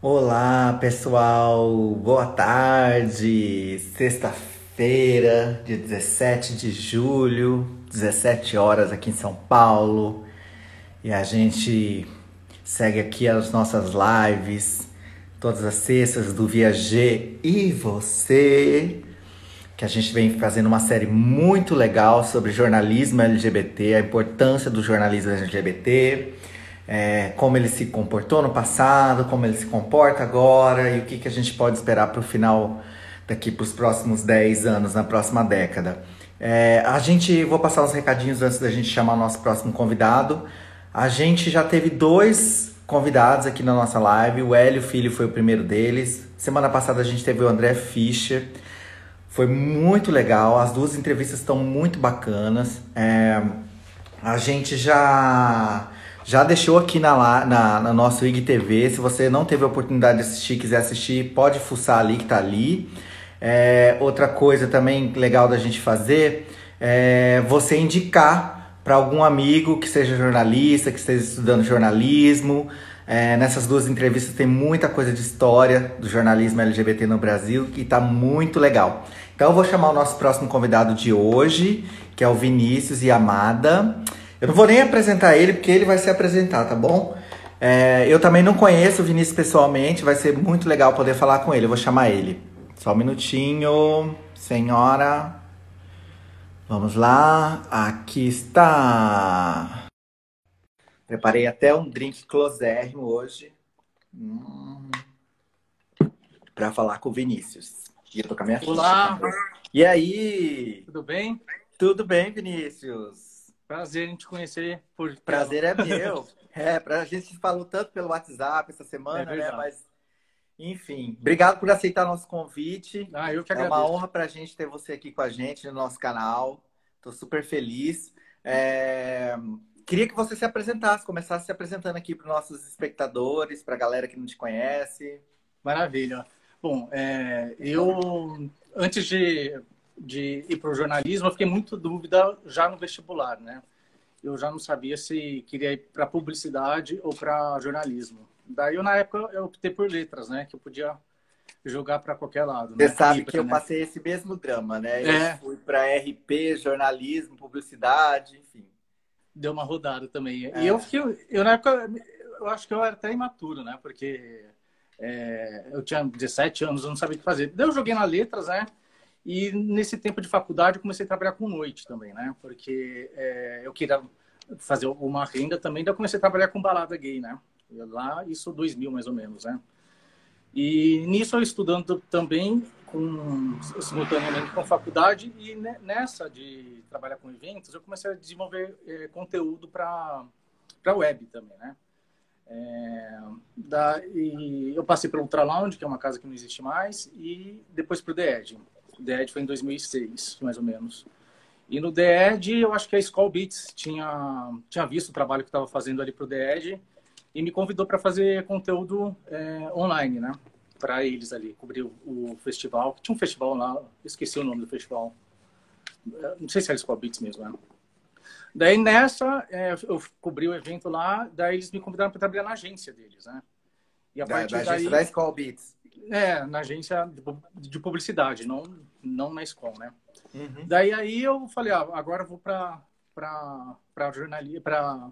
Olá, pessoal. Boa tarde. Sexta-feira, dia 17 de julho, 17 horas aqui em São Paulo. E a gente segue aqui as nossas lives todas as sextas do Viager e você, que a gente vem fazendo uma série muito legal sobre jornalismo LGBT, a importância do jornalismo LGBT é, como ele se comportou no passado, como ele se comporta agora e o que, que a gente pode esperar para o final daqui para os próximos 10 anos, na próxima década. É, a gente, vou passar uns recadinhos antes da gente chamar o nosso próximo convidado. A gente já teve dois convidados aqui na nossa live. O Hélio Filho foi o primeiro deles. Semana passada a gente teve o André Fischer. Foi muito legal. As duas entrevistas estão muito bacanas. É, a gente já já deixou aqui na, na, na nosso IGTV. Se você não teve a oportunidade de assistir, quiser assistir, pode fuçar ali que tá ali. É, outra coisa também legal da gente fazer é você indicar para algum amigo que seja jornalista, que esteja estudando jornalismo. É, nessas duas entrevistas tem muita coisa de história do jornalismo LGBT no Brasil e tá muito legal. Então eu vou chamar o nosso próximo convidado de hoje, que é o Vinícius e Amada. Eu não vou nem apresentar ele, porque ele vai se apresentar, tá bom? É, eu também não conheço o Vinícius pessoalmente, vai ser muito legal poder falar com ele. Eu vou chamar ele. Só um minutinho, senhora. Vamos lá, aqui está. Preparei até um drink closérrimo hoje. Hum, para falar com o Vinícius. E eu tô com a minha Olá! E aí? Tudo bem? Tudo bem, Vinícius? Prazer em te conhecer. Por... Prazer é meu. É, a gente falou tanto pelo WhatsApp essa semana, é né? Mas, enfim, obrigado por aceitar nosso convite. Ah, eu que agradeço. É uma honra pra gente ter você aqui com a gente no nosso canal. Tô super feliz. É... Queria que você se apresentasse, começasse se apresentando aqui para os nossos espectadores, para a galera que não te conhece. Maravilha. Bom, é, eu antes de de ir para o jornalismo, eu fiquei muito dúvida já no vestibular, né? Eu já não sabia se queria ir para publicidade ou para jornalismo. Daí, eu, na época, eu optei por letras, né? Que eu podia jogar para qualquer lado. Você né? sabe que eu né? passei esse mesmo drama, né? Eu é. fui para RP, jornalismo, publicidade, enfim. Deu uma rodada também. É. E eu fiquei, eu na época, eu acho que eu era até imaturo, né? Porque é, eu tinha 17 anos, eu não sabia o que fazer. Daí eu joguei na letras, né? E nesse tempo de faculdade eu comecei a trabalhar com noite também, né? Porque é, eu queria fazer uma renda também, daí eu comecei a trabalhar com balada gay, né? Lá, isso 2000 mais ou menos, né? E nisso eu estudando também com, simultaneamente com faculdade e nessa de trabalhar com eventos eu comecei a desenvolver é, conteúdo para para web também, né? É, da, e eu passei para o Ultra Lounge, que é uma casa que não existe mais, e depois para o The Edge. O The Ed foi em 2006, mais ou menos. E no The Ed, eu acho que a Skull Beats tinha, tinha visto o trabalho que estava fazendo ali para o The Ed e me convidou para fazer conteúdo é, online, né? Para eles ali, cobrir o, o, festival. Tinha um festival lá, esqueci o nome do festival. Não sei se era Skull Beats mesmo, né? Daí nessa, é, eu cobri o evento lá, daí eles me convidaram para trabalhar na agência deles, né? E a da, partir da agência daí... da Skull Beats. É, na agência de publicidade, não, não na escola, né? Uhum. Daí aí eu falei, ah, agora eu vou para para jornalismo, para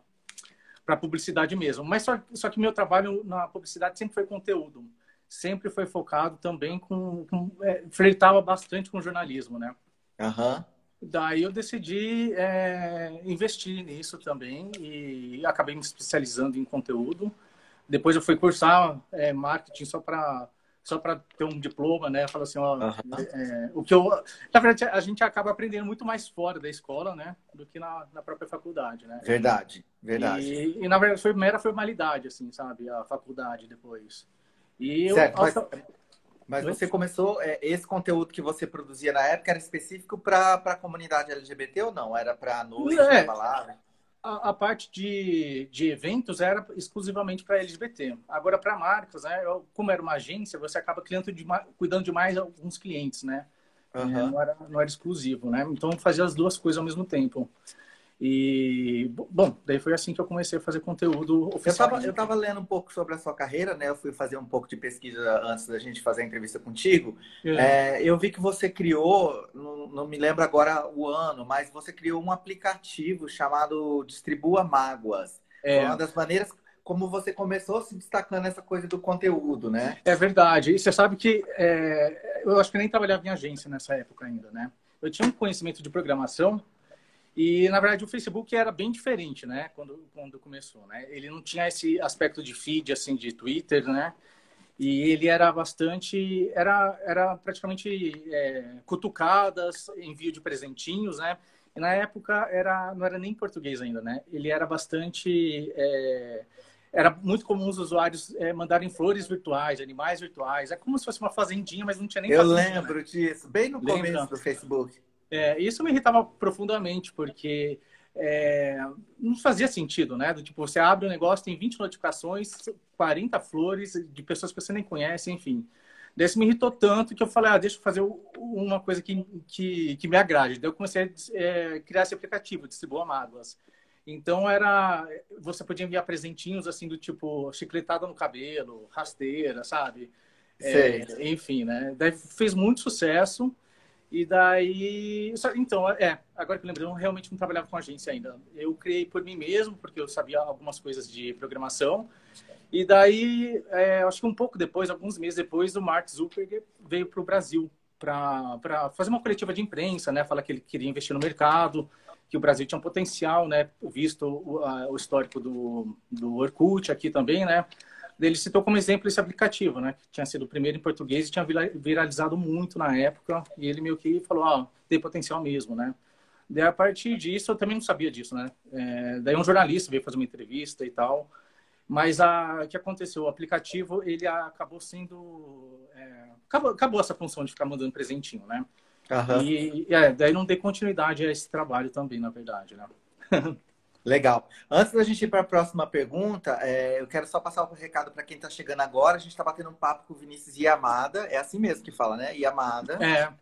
para publicidade mesmo. Mas só, só que meu trabalho na publicidade sempre foi conteúdo, sempre foi focado também com, com é, flertava bastante com jornalismo, né? Uhum. Daí eu decidi é, investir nisso também e acabei me especializando em conteúdo. Depois eu fui cursar é, marketing só para só para ter um diploma, né? Fala assim, ó, uhum. é, o que eu, na verdade, a gente acaba aprendendo muito mais fora da escola, né, do que na, na própria faculdade, né? Verdade, verdade. E, e, na verdade foi mera formalidade, assim, sabe, a faculdade depois. E certo, eu, mas, mas você começou é, esse conteúdo que você produzia na época era específico para a comunidade LGBT ou não? Era para noite, é, palavra? A, a, parte de, de eventos era exclusivamente para LGBT. Agora, para marcas, né, eu, como era uma agência, você acaba de, cuidando de mais alguns clientes, né? Uhum. É, não, era, não era exclusivo, né? Então, fazia as duas coisas ao mesmo tempo. E, bom, daí foi assim que eu comecei a fazer conteúdo oficial. Eu estava lendo um pouco sobre a sua carreira, né? Eu fui fazer um pouco de pesquisa antes da gente fazer a entrevista contigo. É. É, eu vi que você criou, não, não, me lembro agora o ano, mas você criou um aplicativo chamado Distribua Mágoas. É. Uma das maneiras como você começou se destacando nessa coisa do conteúdo, né? É verdade. E você sabe que é, eu acho que nem trabalhava em agência nessa época ainda, né? Eu tinha um conhecimento de programação e, na verdade, o Facebook era bem diferente, né? Quando, quando começou, né? Ele não tinha esse aspecto de feed, assim, de Twitter, né? E ele era bastante... Era, era praticamente é, cutucadas, envio de presentinhos, né? E, na época, era, não era nem português ainda, né? Ele era bastante... É, era muito comum os usuários é, mandarem flores virtuais, animais virtuais. É como se fosse uma fazendinha, mas não tinha nem Eu fazendinha, lembro né? disso, bem no Lembra? começo do Facebook. É, isso me irritava profundamente, porque é, não fazia sentido, né? Do tipo, você abre o um negócio, tem 20 notificações, 40 flores de pessoas que você nem conhece, enfim. Daí isso me irritou tanto que eu falei, ah, deixa eu fazer uma coisa que, que, que me agrade. Daí eu comecei a é, criar esse aplicativo, Distribua Mágoas. Então era, você podia enviar presentinhos assim do tipo chicletada no cabelo, rasteira, sabe? É, enfim, né? Daí fez muito sucesso. E daí. Então, é, agora que eu lembrei, eu realmente não trabalhava com agência ainda. Eu criei por mim mesmo, porque eu sabia algumas coisas de programação. E daí, é, acho que um pouco depois, alguns meses depois, o Mark Zuckerberg veio para o Brasil para fazer uma coletiva de imprensa, né? Falar que ele queria investir no mercado, que o Brasil tinha um potencial, né? Visto o, a, o histórico do, do Orkut aqui também, né? Ele citou como exemplo esse aplicativo, né? Que tinha sido o primeiro em português e tinha viralizado muito na época. E ele meio que falou, ó, oh, tem potencial mesmo, né? Daí, a partir disso, eu também não sabia disso, né? É, daí um jornalista veio fazer uma entrevista e tal. Mas a, o que aconteceu? O aplicativo, ele acabou sendo... É, acabou, acabou essa função de ficar mandando presentinho, né? Uhum. E é, daí não dei continuidade a esse trabalho também, na verdade, né? Legal. Antes da gente ir para a próxima pergunta, é, eu quero só passar um recado para quem está chegando agora. A gente está batendo um papo com o Vinícius Yamada. É assim mesmo que fala, né? Yamada. É.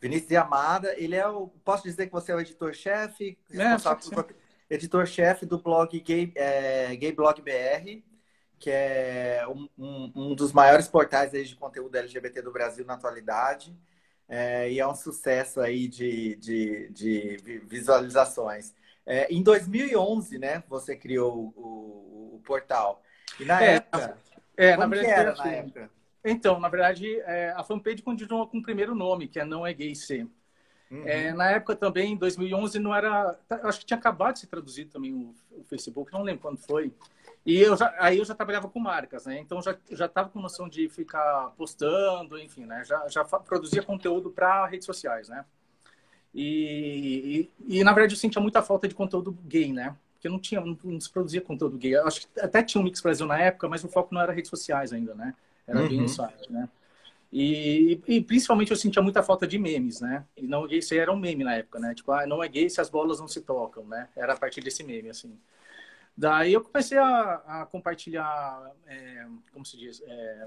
Vinícius Yamada. Ele é o. Posso dizer que você é o editor-chefe? É, editor-chefe do blog Gay, é, Gay Blog BR, que é um, um, um, dos maiores portais de conteúdo LGBT do Brasil na atualidade. É, e é um sucesso aí de, de, de visualizações. É, em 2011, né, você criou o, o portal. E na é, época, é, na verdade, era assim, na época? Então, na verdade, é, a fanpage continua com o primeiro nome, que é Não é Gay C. Uhum. É, na época também, em 2011, não era... Tá, acho que tinha acabado de ser traduzido também o, o Facebook, não lembro quando foi. E eu já, aí eu já trabalhava com marcas, né? Então já já estava com noção de ficar postando, enfim, né? Já já produzia conteúdo para redes sociais, né? E, e, e, na verdade eu sentia muita falta de conteúdo gay, né? Porque não tinha, não, não, se produzia conteúdo gay. Eu acho que até tinha um Mix Brasil na época, mas o foco não era redes sociais ainda, né? Era uhum. bem no site, né? E, e, principalmente eu sentia muita falta de memes, né? E não gay, isso era um meme na época, né? Tipo, ah, não é gay se as bolas não se tocam, né? Era a partir desse meme, assim. Daí eu comecei a, a compartilhar, é, como se diz, é,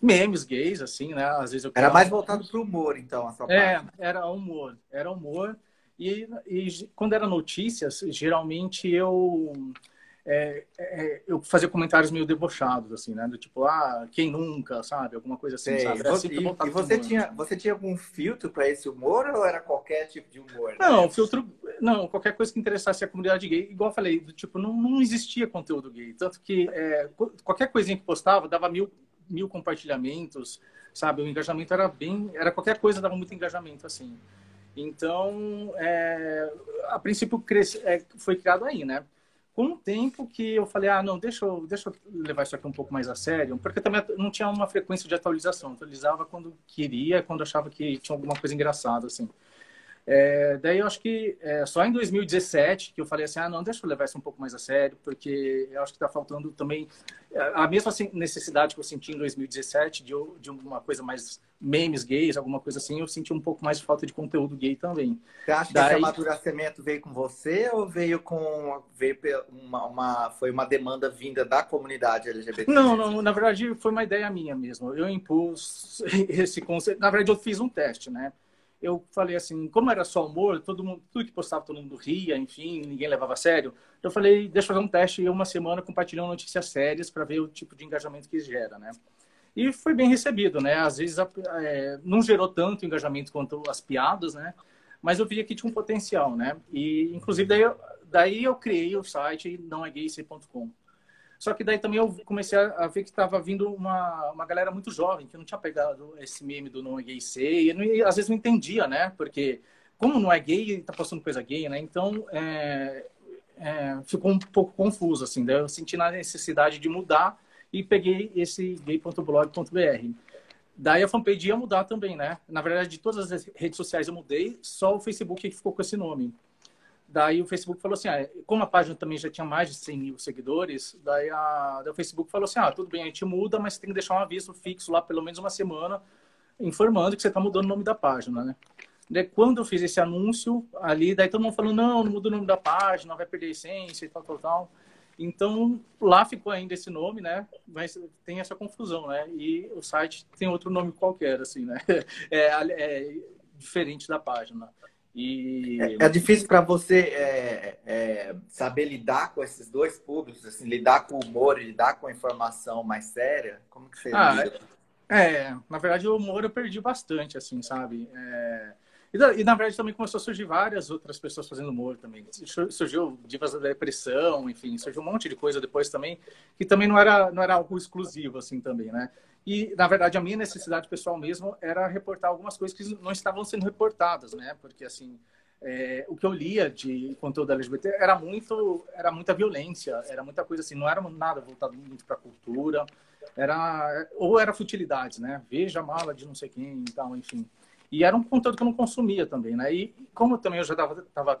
memes gays, assim, né? Às vezes eu Era mais voltado para o humor, então, a sua é, parte. era humor, era humor. E, e quando era notícias, geralmente eu é, é, eu fazia comentários meio debochados, assim, né? Do tipo, ah, quem nunca, sabe? Alguma coisa assim, Sei. sabe? Você, e, e você, tinha, você tinha algum filtro para esse humor ou era qualquer tipo de humor? Não, né? filtro. Não, qualquer coisa que interessasse a comunidade gay, igual eu falei, do tipo, não, não existia conteúdo gay. Tanto que é, qualquer coisinha que postava dava mil, mil compartilhamentos, sabe? O engajamento era bem. Era qualquer coisa, dava muito engajamento, assim. Então, é, a princípio, cresce, é, foi criado aí, né? Com o tempo que eu falei, ah, não, deixa eu, deixa eu levar isso aqui um pouco mais a sério, porque também não tinha uma frequência de atualização. Atualizava quando queria, quando achava que tinha alguma coisa engraçada, assim. É, daí eu acho que é, só em 2017 que eu falei assim, ah, não, deixa eu levar isso um pouco mais a sério, porque eu acho que está faltando também a mesma necessidade que eu senti em 2017 de, de uma coisa mais memes gays, alguma coisa assim, eu senti um pouco mais de falta de conteúdo gay também. Você acha daí... que esse amadurecimento veio com você ou veio com veio uma, uma, foi uma demanda vinda da comunidade LGBT? Não, não, na verdade foi uma ideia minha mesmo. Eu impus esse conceito. Na verdade eu fiz um teste, né? Eu falei assim, como era só humor, todo mundo, tudo que postava, todo mundo ria, enfim, ninguém levava a sério. Eu falei, deixa eu fazer um teste e uma semana compartilhando notícias sérias para ver o tipo de engajamento que gera, né? E foi bem recebido, né? Às vezes é, não gerou tanto engajamento quanto as piadas, né? Mas eu via que tinha um potencial, né? E, inclusive, daí daí eu criei o site nãoegayc.com. Só que daí também eu comecei a ver que estava vindo uma, uma galera muito jovem, que não tinha pegado esse meme do não é gay ser, e, não, às vezes não entendia, né? Porque como não é gay, está postando coisa gay, né? Então, é, é, ficou um pouco confuso, assim. Daí eu senti na necessidade de mudar e peguei esse gay.blog.br. Daí a fanpage ia mudar também, né? Na verdade, de todas as redes sociais eu mudei, só o Facebook que ficou com esse nome. Daí o Facebook falou assim, ah, como a página também já tinha mais de 100 mil seguidores, daí, a, daí o Facebook falou assim, ah, tudo bem, a gente muda, mas tem que deixar um aviso fixo lá pelo menos uma semana, informando que você está mudando o nome da página, né? Daí, quando eu fiz esse anúncio ali, daí todo mundo falou, não, não muda o nome da página, vai perder a essência e tal, tal, tal. Então, lá ficou ainda esse nome, né? Mas tem essa confusão, né? E o site tem outro nome qualquer, assim, né? É, é diferente da página. E... É, é difícil para você é, é, saber lidar com esses dois públicos, assim, lidar com o humor e lidar com a informação mais séria? Como que você ah, lida? É, na verdade, o humor eu perdi bastante, assim, sabe? É... E, e, na verdade, também começou a surgir várias outras pessoas fazendo humor também. Surgiu Divas da Depressão, enfim, surgiu um monte de coisa depois também, que também não era, não era algo exclusivo, assim, também, né? E, na verdade, a minha necessidade pessoal mesmo era reportar algumas coisas que não estavam sendo reportadas, né? Porque, assim, é, o que eu lia de conteúdo LGBT era muito era muita violência, era muita coisa assim, não era nada voltado muito para cultura, era ou era futilidades, né? Veja a mala de não sei quem e tal, enfim. E era um conteúdo que eu não consumia também, né? E como também eu já estava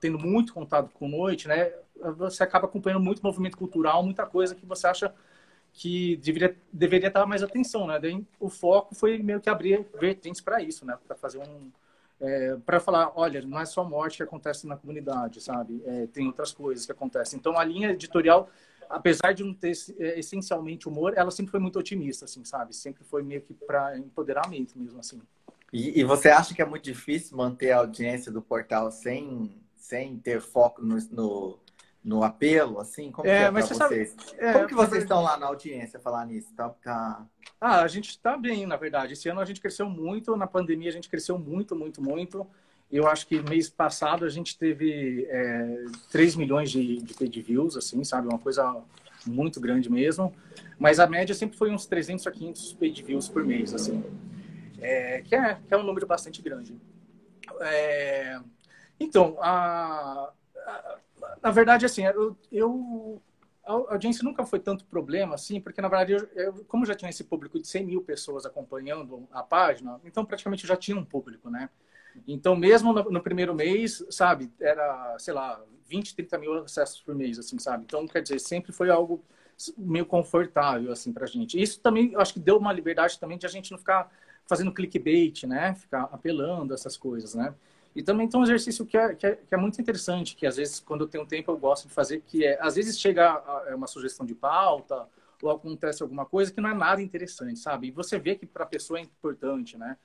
tendo muito contato com noite, né? Você acaba acompanhando muito movimento cultural, muita coisa que você acha que deveria, deveria estar mais atenção, né? Daí, o foco foi meio que abrir vertentes para isso, né? Para fazer um é, para falar, olha, não é só morte que acontece na comunidade, sabe? É, tem outras coisas que acontecem. Então, a linha editorial, apesar de não ter é, essencialmente humor, ela sempre foi muito otimista, assim, sabe? Sempre foi meio que para empoderamento mesmo, assim. E, e, você acha que é muito difícil manter a audiência do portal sem, sem ter foco no, no no apelo, assim? Como é, é mas você vocês? Sabe, é, Como que vocês estão lá na audiência falar nisso? Tá, tá... Ah, a gente está bem, na verdade. Esse ano a gente cresceu muito, na pandemia a gente cresceu muito, muito, muito. Eu acho que mês passado a gente teve é, 3 milhões de, de paid views, assim, sabe? Uma coisa muito grande mesmo. Mas a média sempre foi uns 300 a 500 paid views por mês, assim. É, que, é, que é um número bastante grande. É, então, a, a na verdade, assim, eu, eu, a audiência nunca foi tanto problema, assim, porque, na verdade, eu, eu, como já tinha esse público de 100 mil pessoas acompanhando a página, então praticamente eu já tinha um público, né? Então, mesmo no, no, primeiro mês, sabe, era, sei lá, 20, 30 mil acessos por mês, assim, sabe? Então, quer dizer, sempre foi algo meio confortável, assim, pra gente. Isso também, eu acho que deu uma liberdade também de a gente não ficar fazendo clickbait, né? Ficar apelando essas coisas, né? E também tem um exercício que é, que é, que, é, muito interessante, que às vezes, quando eu tenho tempo, eu gosto de fazer, que é, às vezes chega é uma sugestão de pauta, ou acontece alguma coisa que não é nada interessante, sabe? E você vê que para a pessoa é importante, né?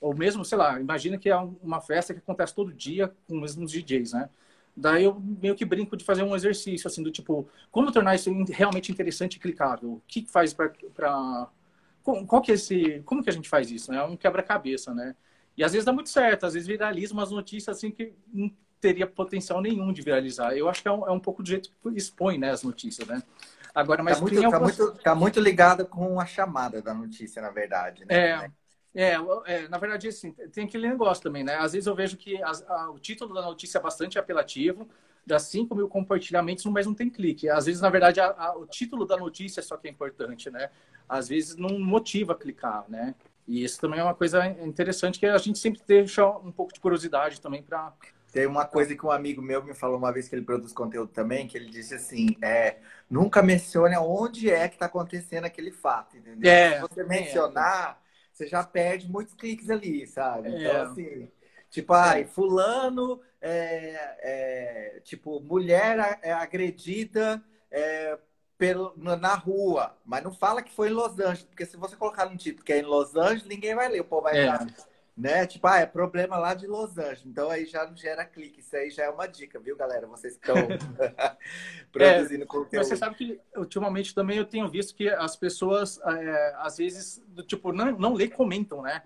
Ou mesmo, sei lá, imagina que é uma festa que acontece todo dia com os mesmos DJs, né? Daí eu meio que brinco de fazer um exercício, assim, do tipo, como tornar isso realmente interessante e clicável? O que faz para... Qual que é esse... Como que a gente faz isso, né? É um quebra-cabeça, né? E às vezes dá muito certo, às vezes viraliza umas notícias assim que não teria potencial nenhum de viralizar. Eu acho que é um, é um pouco do jeito que expõe né, as notícias, né? Agora, mas tá muito, algumas... tá muito, tá muito ligado com a chamada da notícia, na verdade, né? É, é, é, na verdade, assim, tem aquele negócio também, né? Às vezes eu vejo que a, a, o título da notícia é bastante apelativo, dá 5 mil compartilhamentos, mas não tem clique. Às vezes, na verdade, a, o título da notícia é só que é importante, né? Às vezes não motiva a clicar, né? E isso também é uma coisa interessante que a gente sempre deixa um pouco de curiosidade também para. Tem uma coisa que um amigo meu me falou uma vez que ele produz conteúdo também, que ele disse assim, é, nunca mencione onde é que está acontecendo aquele fato, entendeu? É, Se você mencionar, é. você já perde muitos cliques ali, sabe? Então, é. assim, tipo, ai, fulano, é, é, tipo, mulher é agredida é, pelo, na rua, mas não fala que foi em Los Angeles, porque se você colocar no título que é em Los Angeles, ninguém vai ler, o povo vai é. né? Tipo, ah, é problema lá de Los Angeles. Então aí já não gera clique. Isso aí já é uma dica, viu, galera? Vocês que estão produzindo é, conteúdo. Você sabe que ultimamente também eu tenho visto que as pessoas, é, às vezes, do tipo, não, não lê comentam, né?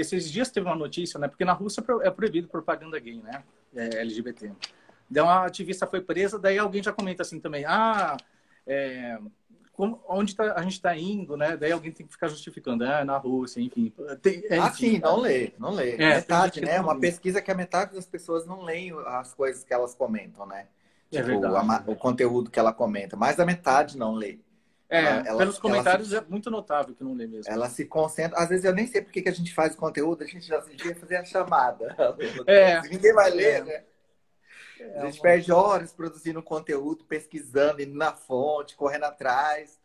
Esses dias teve uma notícia, né? Porque na Rússia é proibido propaganda gay, né? É, LGBT. Daí uma ativista foi presa, daí alguém já comenta assim também, ah, é, como, onde tá, a gente está indo, né? Daí alguém tem que ficar justificando, ah, na Rússia, enfim. Tem, é, ah, sim, não lê, não lê. É, metade, né? Uma lê. pesquisa que a metade das pessoas não leem as coisas que elas comentam, né? É tipo, a, o conteúdo que ela comenta. Mais da metade não lê. É, ela, pelos comentários se, é muito notável que não lê mesmo. Ela se concentra. Às vezes eu nem sei por que a gente faz o conteúdo, a gente já devia fazer a chamada. É. Ninguém vai ler, é. né? É, a gente perde horas produzindo conteúdo, pesquisando, indo na fonte, correndo atrás,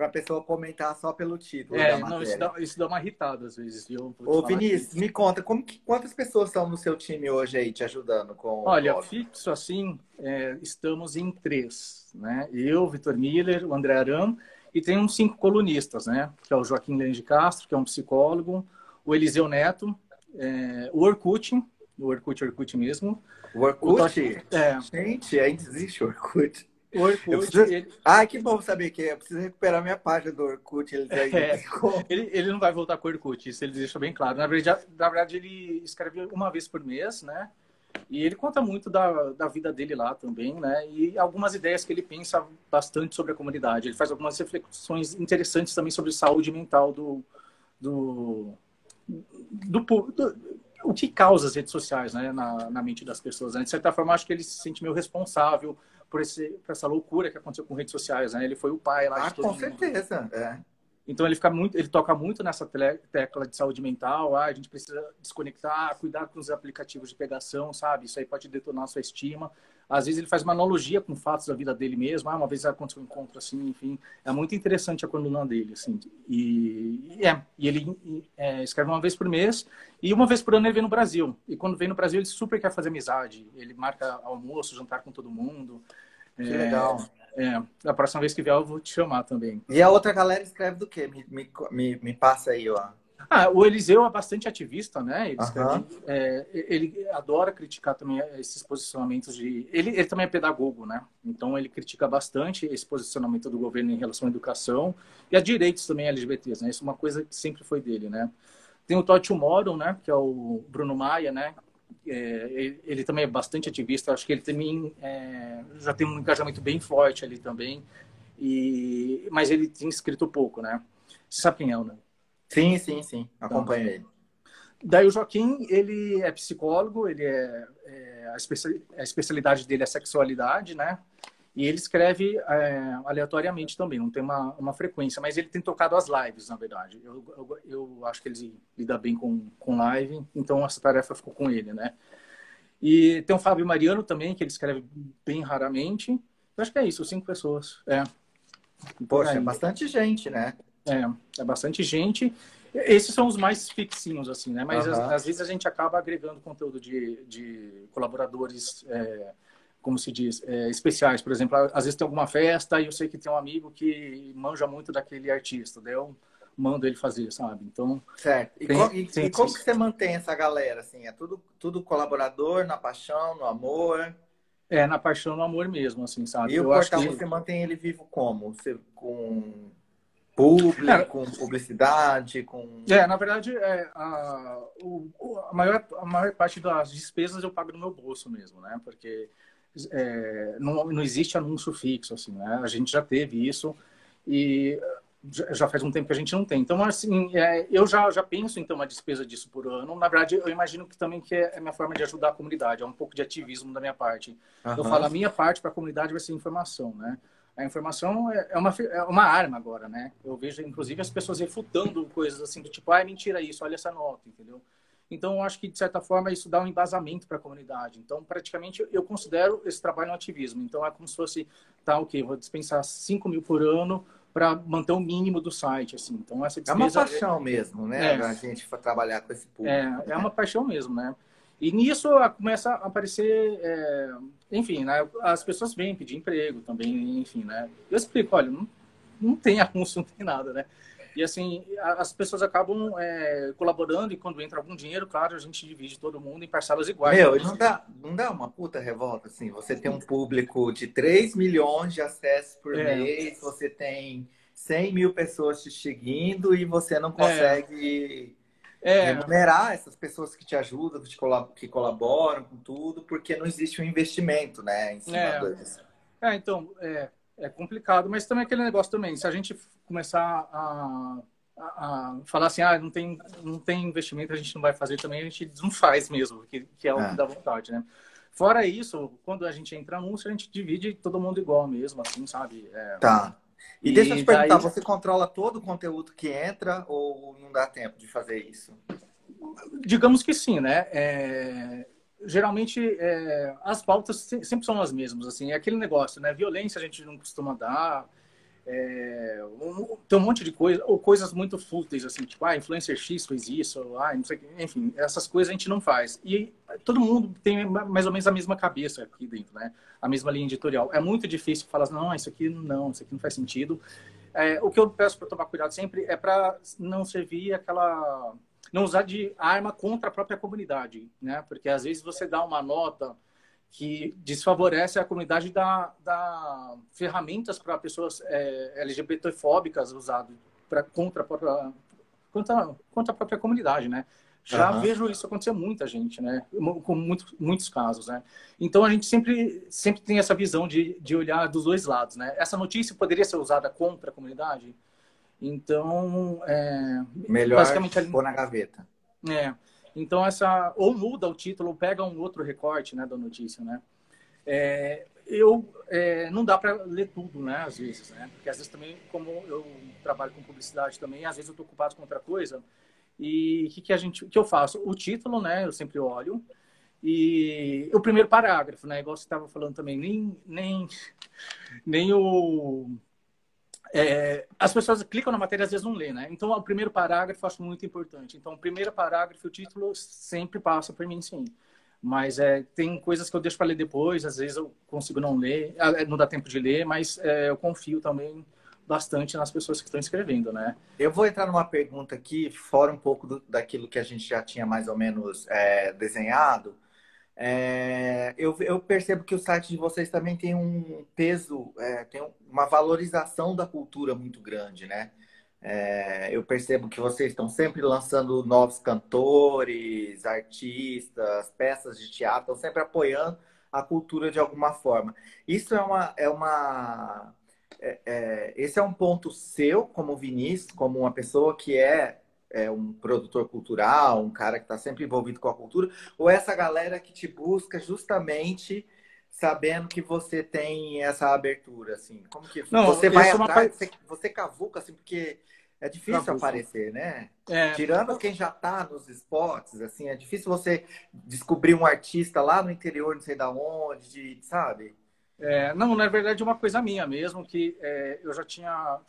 para a pessoa comentar só pelo título. É, não, isso dá, isso dá uma irritada às vezes, viu? Ô, Vinícius, me conta, como que, quantas pessoas estão no seu time hoje aí te ajudando com. Olha, fixo assim, é, estamos em três, né? Eu, Vitor Miller, o André Aram, e tem uns cinco colunistas, né? Que é o Joaquim Lene de Castro, que é um psicólogo, o Eliseu Neto, é, o Orkut, o Orkut, Orkut mesmo, o Orkut? O é. Gente, ainda existe o Orkut. O Orkut. Preciso... Ele... Ah, que bom saber que é. Eu preciso recuperar minha página do Orkut. Ele, é. ele, ele, não vai voltar com o Orkut, isso ele deixa bem claro. Na verdade, na verdade, ele escreve uma vez por mês, né? E ele conta muito da, da vida dele lá também, né? E algumas ideias que ele pensa bastante sobre a comunidade. Ele faz algumas reflexões interessantes também sobre saúde mental do, do, do, do o que causa as redes sociais né, na, na mente das pessoas. Né? De certa forma, acho que ele se sente meio responsável por, esse, por essa loucura que aconteceu com redes sociais. Né? Ele foi o pai lá. Ah, com certeza. É. Então ele fica muito, ele toca muito nessa tecla de saúde mental. Ah, a gente precisa desconectar, cuidar com os aplicativos de pegação, sabe? Isso aí pode detonar a sua estima. Às vezes ele faz uma analogia com fatos da vida dele mesmo. Ah, uma vez aconteceu um encontro assim, enfim. É muito interessante a coluna dele, assim. E, e é, e ele é, escreve uma vez por mês e uma vez por ano ele vem no Brasil. E quando vem no Brasil ele super quer fazer amizade. Ele marca almoço, jantar com todo mundo. Que é, legal. É, a próxima vez que vier eu vou te chamar também. E a outra galera escreve do quê? Me, me, me, me passa aí, ó. Ah, o Eliseu é bastante ativista, né? Ele, escreve, é, ele adora criticar também esses posicionamentos de. Ele, ele também é pedagogo, né? Então ele critica bastante esse posicionamento do governo em relação à educação e a direitos também LGBTs, né? Isso é uma coisa que sempre foi dele, né? Tem o Totti Moro, né? Que é o Bruno Maia, né? É, ele, ele, também é bastante ativista. Acho que ele também é, já tem um engajamento bem forte ali também. E, mas ele tem escrito pouco, né? Você sabe quem é, né? Sim, sim, sim. Acompanho então, ele. Daí o Joaquim, ele é psicólogo, ele é, é a, especialidade dele é sexualidade, né? E ele escreve é, aleatoriamente também, não tem uma, uma frequência, mas ele tem tocado as lives, na verdade. Eu, eu, eu, acho que ele lida bem com, com live, então essa tarefa ficou com ele, né? E tem o Fábio Mariano também, que ele escreve bem raramente. Eu acho que é isso, cinco pessoas. É. Poxa, é bastante gente, né? É, é bastante gente. Esses são os mais fixinhos, assim, né? Mas uhum. às, às, vezes a gente acaba agregando conteúdo de, de colaboradores, é, como se diz, é, especiais. Por exemplo, às vezes tem alguma festa e eu sei que tem um amigo que manja muito daquele artista, daí eu mando ele fazer, sabe? Então. Certo. E, tem, com, e, tem, e como que você mantém essa galera, assim? É tudo, tudo colaborador, na paixão, no amor? É, na paixão, no amor mesmo, assim, sabe? E eu o portal, que... você mantém ele vivo como? Você, com Público, é, com publicidade, com. É, na verdade, é, a, o, a, maior, a maior parte das despesas eu pago no meu bolso mesmo, né? Porque é, não, não existe anúncio fixo, assim, né? A gente já teve isso e já faz um tempo que a gente não tem. Então, assim, é, eu já, já penso em ter uma despesa disso por ano. Na verdade, eu imagino que também que é a minha forma de ajudar a comunidade, é um pouco de ativismo da minha parte. Uhum. Eu falo, a minha parte para a comunidade vai ser informação, né? A informação é, é uma, é uma arma agora, né? Eu vejo, inclusive, as pessoas refutando coisas assim, do tipo, ah, é mentira isso, olha essa nota, entendeu? Então, eu acho que, de certa forma, isso dá um embasamento para a comunidade. Então, praticamente, eu considero esse trabalho um ativismo. Então, é como se fosse, tá, ok, vou dispensar 5 mil por ano para manter o mínimo do site, assim. Então, essa despesa... É uma paixão é, mesmo, né? É, a gente trabalhar com esse público. É, é uma paixão mesmo, né? E nisso começa a aparecer, é, enfim, né, as pessoas vêm pedir emprego também, enfim, né? Eu explico, olha, não, não tem anúncio, não tem nada, né? E assim, as pessoas acabam é, colaborando e quando entra algum dinheiro, claro, a gente divide todo mundo em parcelas iguais. Meu, não dá, não dá uma puta revolta, assim. Você tem um público de 3 milhões de acessos por é. mês, você tem 100 mil pessoas te seguindo e você não consegue é. remunerar essas pessoas que te ajudam, que colaboram com tudo, porque não existe um investimento, né, em cima é. disso. É, então, é, é complicado, mas também aquele negócio também, se a gente começar a, a, a, falar assim, ah, não tem, não tem investimento, a gente não vai fazer também, a gente não faz mesmo, que, que é o é. que dá vontade, né? Fora isso, quando a gente entra anúncio, a gente divide todo mundo igual mesmo, assim, sabe? É... Tá. E, e deixa eu te perguntar, daí... você controla todo o conteúdo que entra ou não dá tempo de fazer isso? Digamos que sim, né? É geralmente é, as pautas sempre são as mesmas, assim, é aquele negócio, né? Violência a gente não costuma dar, é, tem um monte de coisa, ou coisas muito fúteis, assim, tipo, ah, influencer X fez isso, ah, não sei, enfim, essas coisas a gente não faz. E todo mundo tem mais ou menos a mesma cabeça aqui dentro, né? A mesma linha editorial. É muito difícil falar, não, isso aqui não, isso aqui não faz sentido. É, o que eu peço para tomar cuidado sempre é para não servir aquela não usar de arma contra a própria comunidade, né? Porque às vezes você dá uma nota que desfavorece a comunidade da, da ferramentas para pessoas é, LGBTfóbicas usado para contra a própria contra, contra a própria comunidade, né? Já uhum. vejo isso acontecer muita gente, né? Com muito, muitos casos, né? Então a gente sempre, sempre tem essa visão de, de olhar dos dois lados, né? Essa notícia poderia ser usada contra a comunidade? Então, é, melhor basicamente pôr na gaveta. É. Então essa ou muda o título ou pega um outro recorte, né, da notícia, né? É, eu é, não dá para ler tudo, né, às vezes, né? Porque às vezes também, como eu trabalho com publicidade também, às vezes eu estou ocupado com outra coisa. E o que, que a gente, que eu faço? O título, né? Eu sempre olho e o primeiro parágrafo, né? Igual você estava falando também, nem nem nem o é, as pessoas clicam na matéria às vezes não lê, né? Então, o primeiro parágrafo eu acho muito importante. Então, o primeiro parágrafo, o título sempre passa por mim, sim. Mas é, tem coisas que eu deixo para ler depois, às vezes eu consigo não ler, é, não dá tempo de ler, mas é, eu confio também bastante nas pessoas que estão escrevendo, né? Eu vou entrar numa pergunta aqui, fora um pouco do, daquilo que a gente já tinha mais ou menos é, desenhado, é, eu, eu, percebo que o site de vocês também tem um peso, é, tem uma valorização da cultura muito grande, né? É, eu percebo que vocês estão sempre lançando novos cantores, artistas, peças de teatro, estão sempre apoiando a cultura de alguma forma. Isso é uma. É uma é, é, esse é um ponto seu, como Vinícius, como uma pessoa que é é um produtor cultural, um cara que está sempre envolvido com a cultura, ou essa galera que te busca justamente sabendo que você tem essa abertura, assim? Como que Não, você vai atrás, uma... você, você cavuca, assim, porque é difícil Cavuca. aparecer, né? É. Tirando quem já está nos esportes, assim, é difícil você descobrir um artista lá no interior, não sei da onde, sabe? É, não, na verdade é uma coisa minha mesmo, que é, eu já tinha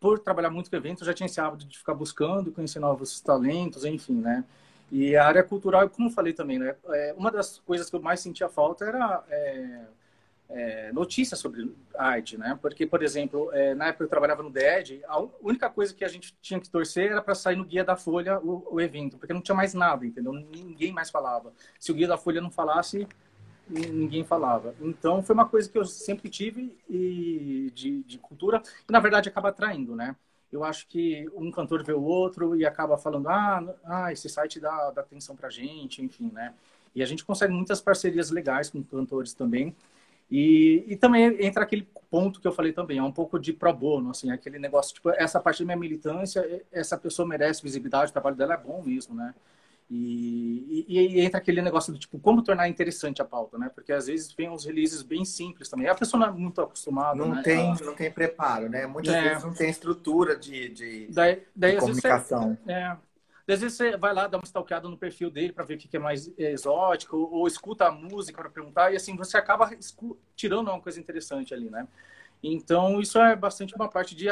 por trabalhar muito com eventos, já tinha esse hábito de ficar buscando, conhecer novos talentos, enfim, né? E a área cultural, como falei também, né? É, uma das coisas que eu mais sentia falta era é, é, notícias sobre arte, né? Porque, por exemplo, é, na época eu trabalhava no DED, a única coisa que a gente tinha que torcer era para sair no Guia da Folha o, o evento, porque não tinha mais nada, entendeu? Ninguém mais falava. Se o Guia da Folha não falasse, ninguém falava. Então, foi uma coisa que eu sempre tive e de, de cultura, e na verdade acaba atraindo, né? Eu acho que um cantor vê o outro e acaba falando, ah, ah esse site dá, dá atenção pra gente, enfim, né? E a gente consegue muitas parcerias legais com cantores também. E, e também entra aquele ponto que eu falei também, é um pouco de pro bono, assim, aquele negócio, tipo, essa parte da minha militância, essa pessoa merece visibilidade, o trabalho dela é bom mesmo, né? E, e, e, entra aquele negócio do tipo, como tornar interessante a pauta, né? Porque às vezes vem uns releases bem simples também. A pessoa não é muito acostumada. Não, né? tem, não tem preparo, né? Muitas é. vezes não tem estrutura de, de, daí, daí, de comunicação. Você, é. Às vezes você vai lá dar uma stalkeada no perfil dele para ver o que é mais exótico, ou, ou escuta a música para perguntar, e assim você acaba tirando uma coisa interessante ali, né? Então, isso é bastante uma parte de.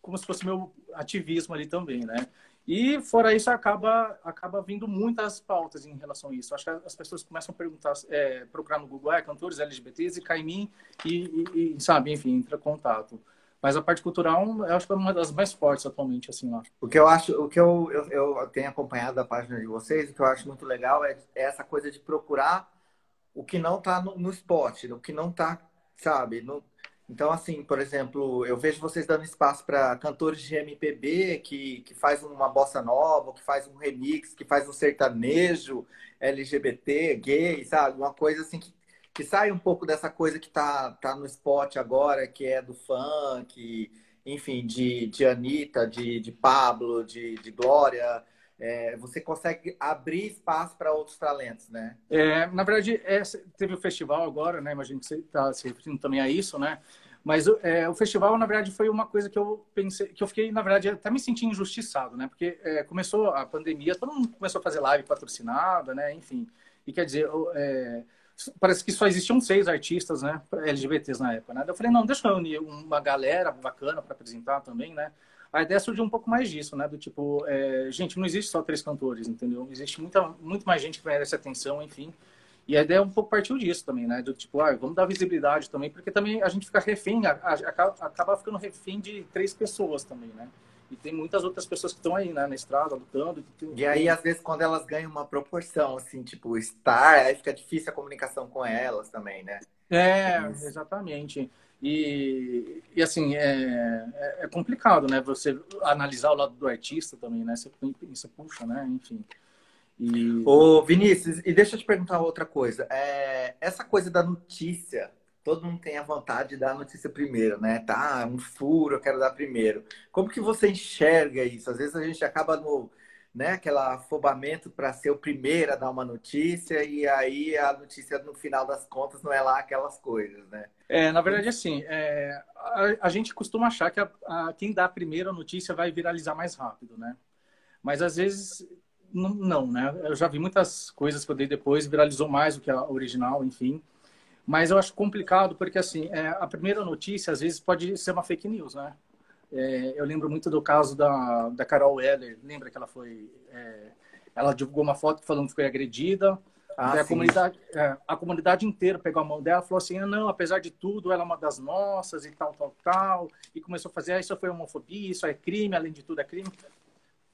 como se fosse meu ativismo ali também, né? E fora isso, acaba, acaba vindo muitas pautas em relação a isso. Acho que as pessoas começam a perguntar, é, procurar no Google, é, cantores LGBTs, e cai em mim e, e, e, sabe, enfim, entra contato. Mas a parte cultural, eu acho que é uma das mais fortes atualmente, assim, lá. O que eu acho, o que eu, eu, eu tenho acompanhado da página de vocês, o que eu acho muito legal é, é essa coisa de procurar o que não está no, no spot, o que não está, sabe? No... Então, assim, por exemplo, eu vejo vocês dando espaço para cantores de MPB que, que faz uma bossa nova, que faz um remix, que faz um sertanejo LGBT, gay, sabe? Uma coisa assim que que sai um pouco dessa coisa que tá, tá no spot agora, que é do funk, enfim, de, de Anitta, de, de Pablo, de, de Glória. É, você consegue abrir espaço para outros talentos, né? É, na verdade, é, teve o festival agora, né? Imagino que você está se referindo também a isso, né? Mas é, o festival, na verdade, foi uma coisa que eu pensei, que eu fiquei, na verdade, até me senti injustiçado, né? Porque é, começou a pandemia, todo mundo começou a fazer live patrocinada, né? Enfim, e quer dizer, é, parece que só existiam seis artistas, né, LGBTs na época, né? Eu falei, não, deixa eu unir uma galera bacana para apresentar também, né? A ideia surgiu um pouco mais disso, né? Do tipo, é, gente, não existe só três cantores, entendeu? Existe muita, muito mais gente que merece atenção, enfim. E a ideia um pouco partiu disso também, né? Do tipo, ah, vamos dar visibilidade também, porque também a gente fica refém, a, a, acaba ficando refém de três pessoas também, né? E tem muitas outras pessoas que estão aí, né, na estrada, lutando. E aí, às vezes, quando elas ganham uma proporção, assim, tipo, estar, aí fica difícil a comunicação com elas também, né? É, exatamente. E, e assim, é, é, é complicado, né? Você analisar o lado do artista também, né? Você, você puxa, né? Enfim. E... Ô, Vinícius, e deixa eu te perguntar outra coisa. É, essa coisa da notícia, todo mundo tem a vontade de dar a notícia primeiro, né? Tá, um furo, eu quero dar primeiro. Como que você enxerga isso? Às vezes a gente acaba no, né, aquela afobamento para ser o primeiro a dar uma notícia e aí a notícia no final das contas não é lá aquelas coisas, né? É, na verdade, assim, é, a, a, gente costuma achar que a, a, quem dá a notícia vai viralizar mais rápido, né? Mas às vezes não, não, né? Eu já vi muitas coisas que eu dei depois, viralizou mais do que a original, enfim. Mas eu acho complicado porque, assim, é, a primeira notícia, às vezes, pode ser uma fake news, né? É, eu lembro muito do caso da, da Carol Weller. Lembra que ela foi... É, ela divulgou uma foto falando que foi agredida. Ah, a, comunidade, é, a comunidade inteira pegou a mão dela falou assim, ah, não, apesar de tudo, ela é uma das nossas e tal, tal, tal. E começou a fazer, ah, isso foi homofobia, isso é crime, além de tudo é crime.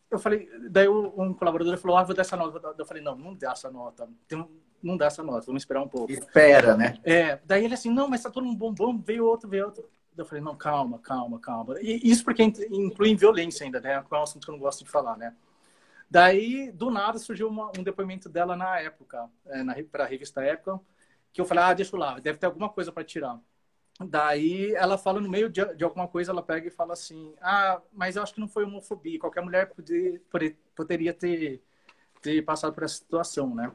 Eu falei, daí um colaborador falou, ah, vou dar essa nota. Eu falei, não, não dá essa nota. Tem, não dá essa nota, vamos esperar um pouco. Espera, né? É, daí ele assim, não, mas tá todo mundo bombom, veio outro, veio outro. Eu falei, não, calma, calma, calma. E isso porque inclui violência ainda, né? É um assunto que eu não gosto de falar, né? Daí, do nada, surgiu uma, um depoimento dela na época, é, para a revista Época, que eu falei, ah, deixa eu lá, deve ter alguma coisa para tirar. Daí, ela fala no meio de, de, alguma coisa, ela pega e fala assim, ah, mas eu acho que não foi homofobia, qualquer mulher poder, poder, poderia ter, ter passado por essa situação, né?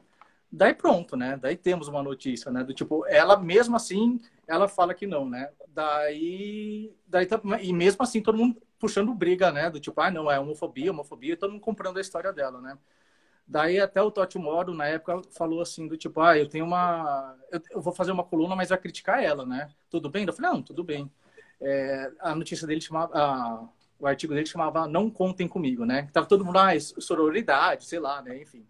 Daí pronto, né? Daí temos uma notícia, né? Do tipo, ela mesmo assim, ela fala que não, né? Daí, daí e mesmo assim todo mundo puxando briga, né? Do tipo, ah, não, é homofobia, homofobia, todo mundo comprando a história dela, né? Daí até o Totti Moro, na época, falou assim, do tipo, ah, eu tenho uma... Eu, vou fazer uma coluna, mas vai criticar ela, né? Tudo bem? Eu falei, não, tudo bem. É, a notícia dele chamava... O artigo dele chamava Não Contem Comigo, né? Tava todo mundo, ah, sororidade, sei lá, né? Enfim.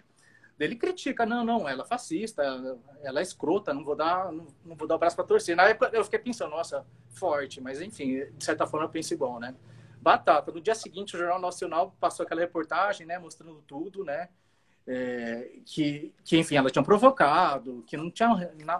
Ele critica, não, não, ela é fascista, ela é escrota, não vou dar, não, não vou dar o braço para torcer. Na época eu fiquei pensando, nossa, forte, mas enfim, de certa forma eu penso igual, né? Batata. No dia seguinte, o Jornal Nacional passou aquela reportagem, né, mostrando tudo, né? É, que, que, enfim, ela tinha provocado, que não tinha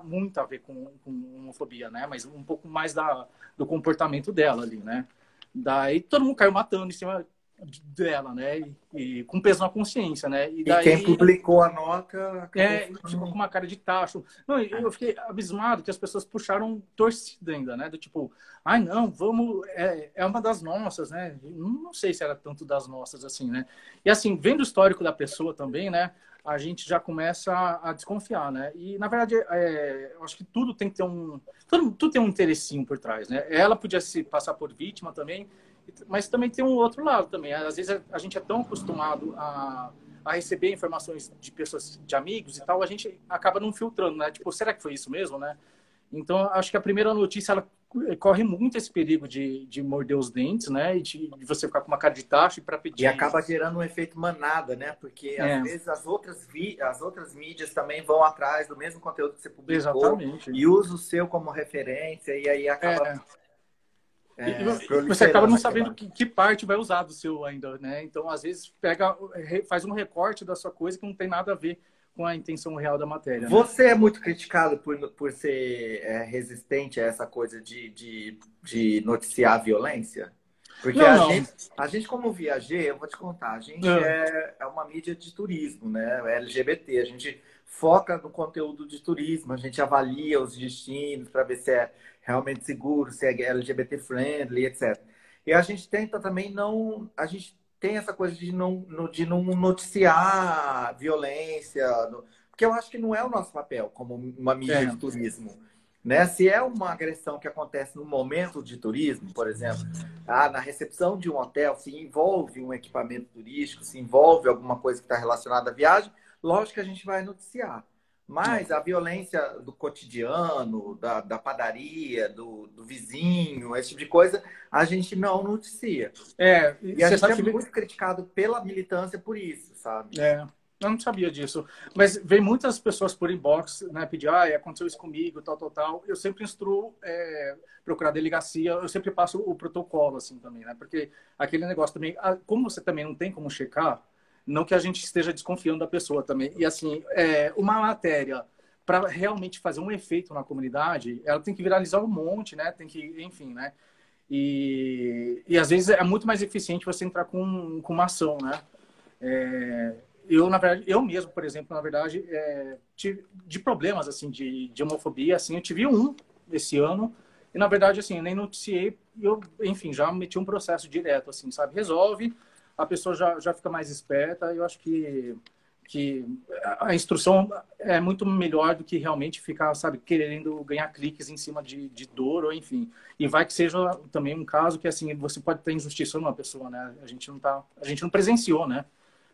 muito a ver com, com homofobia, né? Mas um pouco mais da, do comportamento dela ali, né? Daí todo mundo caiu matando em cima dela, né? E, e, com peso na consciência, né? E, daí, e quem publicou a nota é tipo, com uma cara de tacho. Não, eu fiquei abismado que as pessoas puxaram torcida ainda, né? Do tipo, ai não, vamos, é, é uma das nossas, né? Não sei se era tanto das nossas assim, né? E assim, vendo o histórico da pessoa também, né? A gente já começa a, a desconfiar, né? E na verdade, é, eu acho que tudo tem que ter um, tudo, tudo tem um interessinho por trás, né? Ela podia se passar por vítima também mas também tem um outro lado também. Às vezes a gente é tão acostumado a, a receber informações de pessoas, de amigos e tal, a gente acaba não filtrando, né? Tipo, será que foi isso mesmo, né? Então, acho que a primeira notícia, ela corre muito esse perigo de, de morder os dentes, né? E de, de você ficar com uma cara de tacho para pedir. E acaba gerando um efeito manada, né? Porque é. às vezes as outras, vi... as outras mídias também vão atrás do mesmo conteúdo que você publicou. Exatamente. E usa o seu como referência, e aí acaba. É É, você acaba não sabendo que, que, parte vai usar do seu ainda, né? Então, às vezes, pega, faz um recorte da sua coisa que não tem nada a ver com a intenção real da matéria. Né? Você é muito criticado por, por ser é, resistente a essa coisa de, de, de noticiar a violência? Porque não, a, não. Gente, a gente, como viajei, eu vou te contar, a gente é, é uma mídia de turismo, né? É LGBT, a gente foca no conteúdo de turismo, a gente avalia os destinos para ver se é realmente seguro, se é LGBT friendly, etc. E a gente tenta também não. A gente tem essa coisa de não, de não noticiar violência, porque eu acho que não é o nosso papel como uma mídia é. de turismo. Né? Se é uma agressão que acontece no momento de turismo, por exemplo, ah, na recepção de um hotel, se envolve um equipamento turístico, se envolve alguma coisa que está relacionada à viagem, lógico que a gente vai noticiar. Mas a violência do cotidiano, da, da padaria, do, do, vizinho, esse tipo de coisa, a gente não noticia. É, e a gente é que... muito criticado pela militância por isso, sabe? É, eu não sabia disso. Mas vem muitas pessoas por inbox, né, pedir, ah, aconteceu isso comigo, tal, tal, tal. Eu sempre instruo é, procurar delegacia, eu sempre passo o protocolo, assim, também, né? Porque aquele negócio também, ah, como você também não tem como checar, não que a gente esteja desconfiando da pessoa também. E assim, é, uma matéria para realmente fazer um efeito na comunidade, ela tem que viralizar um monte, né? Tem que, enfim, né? E, e às vezes é muito mais eficiente você entrar com, com uma ação, né? É, eu, na verdade, eu mesmo, por exemplo, na verdade, é, tive, de problemas, assim, de, de homofobia, assim, eu tive um esse ano, e na verdade, assim, eu nem noticiei, eu, enfim, já meti um processo direto, assim, sabe? Resolve, a pessoa já, já fica mais esperta. Eu acho que, que a instrução é muito melhor do que realmente ficar, sabe, querendo ganhar cliques em cima de, de dor ou enfim. E vai que seja também um caso que, assim, você pode ter injustiça numa pessoa, né? A gente não tá, a gente não presenciou, né?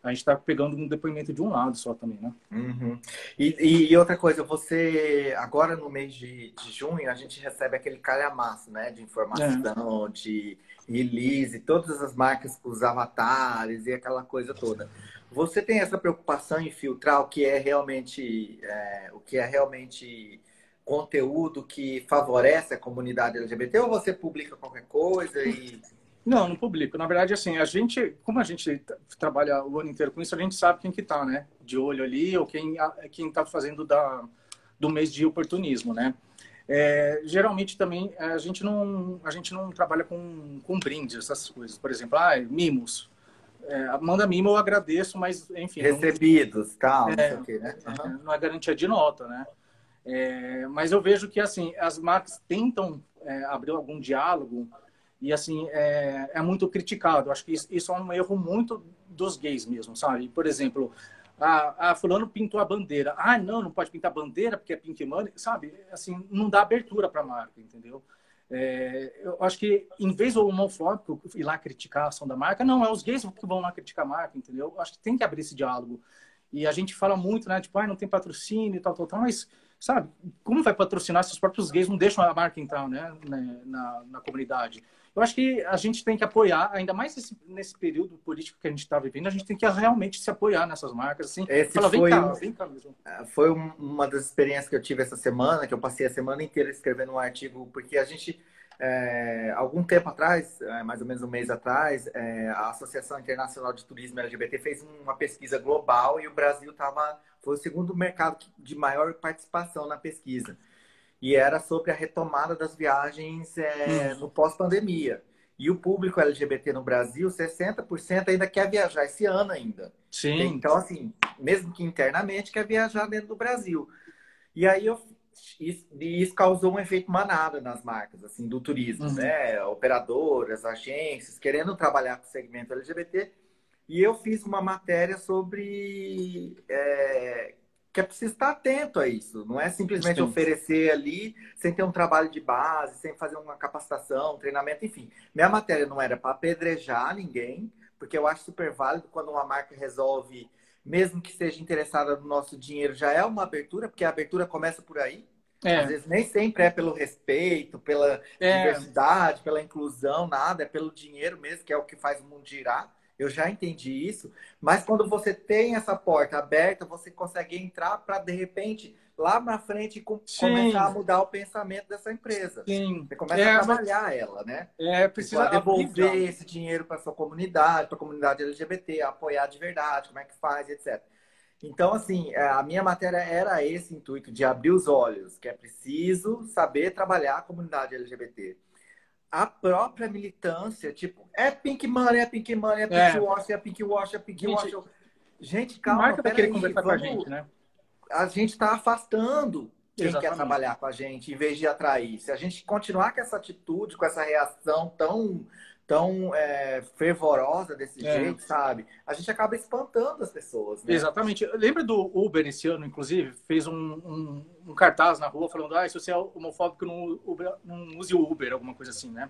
a gente está pegando um depoimento de um lado só também, né? Uhum. E, e, outra coisa, você agora no mês de, de junho a gente recebe aquele calhamaço, né? De informação, é. de release, todas as marcas com os avatares e aquela coisa toda. Você tem essa preocupação em filtrar o que é realmente é, o que é realmente conteúdo que favorece a comunidade LGBT ou você publica qualquer coisa e não, não publico. Na verdade, assim, a gente, como a gente trabalha o ano inteiro com isso, a gente sabe quem que tá, né? De olho ali, ou quem quem tá fazendo da, do mês de oportunismo, né? É, geralmente também a gente não a gente não trabalha com, com brindes, essas coisas. Por exemplo, ah, mimos. É, manda mimo, eu agradeço, mas enfim. Recebidos, não, tal, é, aqui, né? Uhum. não é garantia de nota, né? É, mas eu vejo que assim as marcas tentam é, abrir algum diálogo e assim é, é muito criticado. Acho que isso, isso, é um erro muito dos gays mesmo, sabe? Por exemplo, a, a fulano pintou a bandeira. Ah, não, não pode pintar bandeira porque é pink money, sabe? Assim, não dá abertura para a marca, entendeu? É, eu acho que em vez do homofóbico ir lá criticar a ação da marca, não, é os gays que vão lá criticar a marca, entendeu? Eu acho que tem que abrir esse diálogo. E a gente fala muito, né? Tipo, ah, não tem patrocínio e tal, tal, tal, mas sabe, como vai patrocinar se os próprios gays não deixam a marca entrar, né, né na, na comunidade? Eu acho que a gente tem que apoiar, ainda mais nesse, nesse período político que a gente está vivendo, a gente tem que realmente se apoiar nessas marcas. Assim, Esse falar, foi, cá, vem cá mesmo. É, foi uma das experiências que eu tive essa semana, que eu passei a semana inteira escrevendo um artigo, porque a gente, é, algum tempo atrás, é, mais ou menos um mês atrás, é, a Associação Internacional de Turismo LGBT fez uma pesquisa global e o Brasil tava, foi o segundo mercado de maior participação na pesquisa e era sobre a retomada das viagens é, no pós-pandemia. E o público LGBT no Brasil, 60% ainda quer viajar esse ano ainda. Sim. Então, assim, mesmo que internamente, quer viajar dentro do Brasil. E aí eu isso, isso causou um efeito manada nas marcas, assim, do turismo, uhum. né? Operadoras, agências, querendo trabalhar com o segmento LGBT. E eu fiz uma matéria sobre é, que é preciso estar atento a isso. Não é simplesmente Sim. oferecer ali sem ter um trabalho de base, sem fazer uma capacitação, um treinamento, enfim. Minha matéria não era para apedrejar ninguém, porque eu acho super válido quando uma marca resolve, mesmo que seja interessada no nosso dinheiro, já é uma abertura, porque a abertura começa por aí. É. Às vezes nem sempre é pelo respeito, pela é. diversidade, pela inclusão, nada, é pelo dinheiro mesmo, que é o que faz o mundo girar eu já entendi isso, mas quando você tem essa porta aberta, você consegue entrar para de repente lá na frente com, começar a mudar o pensamento dessa empresa. Sim. Você começa é, a trabalhar mas... ela, né? É, precisa devolver esse dinheiro para sua comunidade, para a comunidade LGBT, apoiar de verdade, como é que faz, etc. Então, assim, é, a minha matéria era esse intuito de abrir os olhos, que é preciso saber trabalhar a comunidade LGBT. A própria militância, tipo, é pink money, é pink money, é pink é. wash, é pink wash, é pink wash. Gente, calma, marca vai querer conversar vamos... com a gente, né? A gente está afastando quem Exatamente. quer trabalhar com a gente, em vez de atrair. Se a gente continuar com essa atitude, com essa reação tão tão é, fervorosa desse é. jeito, sabe? A gente acaba espantando as pessoas. Né? Exatamente. Lembra do Uber esse ano, inclusive? Fez um, um, um cartaz na rua falando: ah, se você é homofóbico, não, Uber, não use o Uber, alguma coisa assim, né?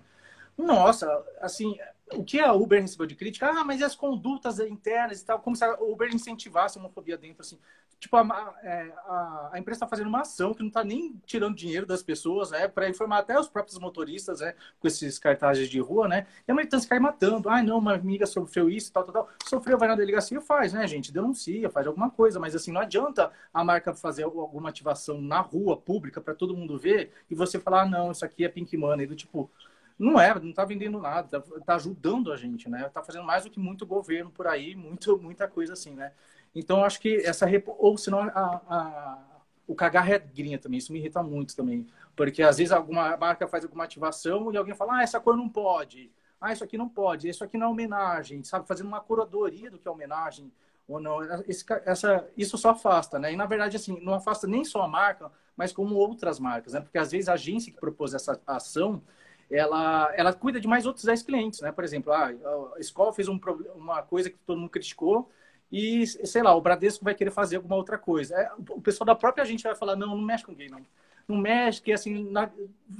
Nossa, assim, o que a Uber recebeu de crítica? Ah, mas e as condutas internas e tal? Como se a Uber incentivasse a homofobia dentro, assim. Tipo, a, é, a, a empresa está fazendo uma ação que não está nem tirando dinheiro das pessoas, né? Para informar até os próprios motoristas, né? Com esses cartazes de rua, né? E a militância cai matando. Ah, não, uma amiga sofreu isso, tal, tal, tal. Sofreu, vai na delegacia, faz, né, gente? Denuncia, faz alguma coisa. Mas, assim, não adianta a marca fazer alguma ativação na rua, pública, para todo mundo ver, e você falar, ah, não, isso aqui é pink money. Do tipo, não é, não está vendendo nada, está tá ajudando a gente, né? Está fazendo mais do que muito governo por aí, muito, muita coisa assim, né? Então, acho que essa... Ou senão, a, a, o cagar regrinha também, isso me irrita muito também. Porque, às vezes, alguma marca faz alguma ativação e alguém fala, ah, essa cor não pode. Ah, isso aqui não pode. Isso aqui não é homenagem, sabe? Fazendo uma curadoria do que é homenagem ou não. Esse, essa, isso só afasta, né? E, na verdade, assim, não afasta nem só a marca, mas como outras marcas, né? Porque, às vezes, a agência que propôs essa ação ela, ela cuida de mais outros 10 clientes, né? Por exemplo, ah, a escola fez um, uma coisa que todo mundo criticou e, sei lá, o Bradesco vai querer fazer alguma outra coisa. É, o pessoal da própria gente vai falar, não, não mexe com gay, não. Não mexe, que assim, na,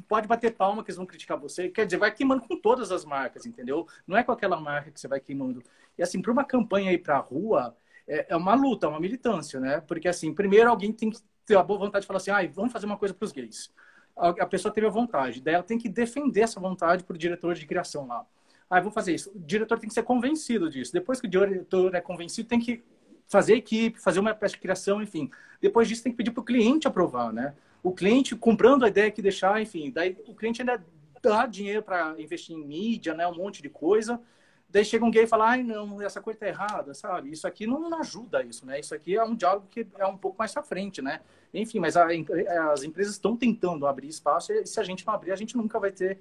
pode bater palma que eles vão criticar você. Quer dizer, vai queimando com todas as marcas, entendeu? Não é com aquela marca que você vai queimando. E assim, para uma campanha ir para a rua, é, é, uma luta, é uma militância, né? Porque assim, primeiro alguém tem que ter a boa vontade de falar assim, ah, vamos fazer uma coisa para os gays a pessoa teve a vontade, daí ela tem que defender essa vontade para o diretor de criação lá. Ah, vou fazer isso. O diretor tem que ser convencido disso. Depois que o diretor é convencido, tem que fazer equipe, fazer uma peça de criação, enfim. Depois disso, tem que pedir para o cliente aprovar, né? O cliente comprando a ideia que deixar, enfim. Daí o cliente ainda dá dinheiro para investir em mídia, né? Um monte de coisa. Daí chega um gay e fala, ai, não, essa coisa tá errada, sabe? Isso aqui não, não ajuda isso, né? Isso aqui é um diálogo que é um pouco mais para frente, né? Enfim, mas a, as empresas estão tentando abrir espaço e se a gente não abrir, a gente nunca vai ter...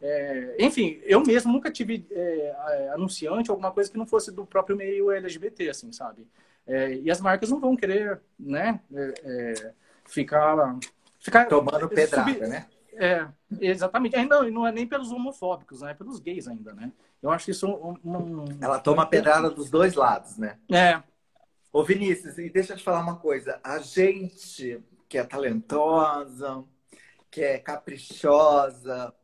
É... enfim, eu mesmo nunca tive é, anunciante alguma coisa que não fosse do próprio meio LGBT, assim, sabe? É, e as marcas não vão querer, né, é, é, ficar... ficar Tomando pedrada, subir, né? É, exatamente. Ainda não é nem pelos homofóbicos, né? É pelos gays ainda, né? Eu acho isso um, um... Ela toma a pedrada dos dois lados, né? É. Ô Vinícius, e deixa eu te falar uma coisa. A gente que é talentosa, que é caprichosa,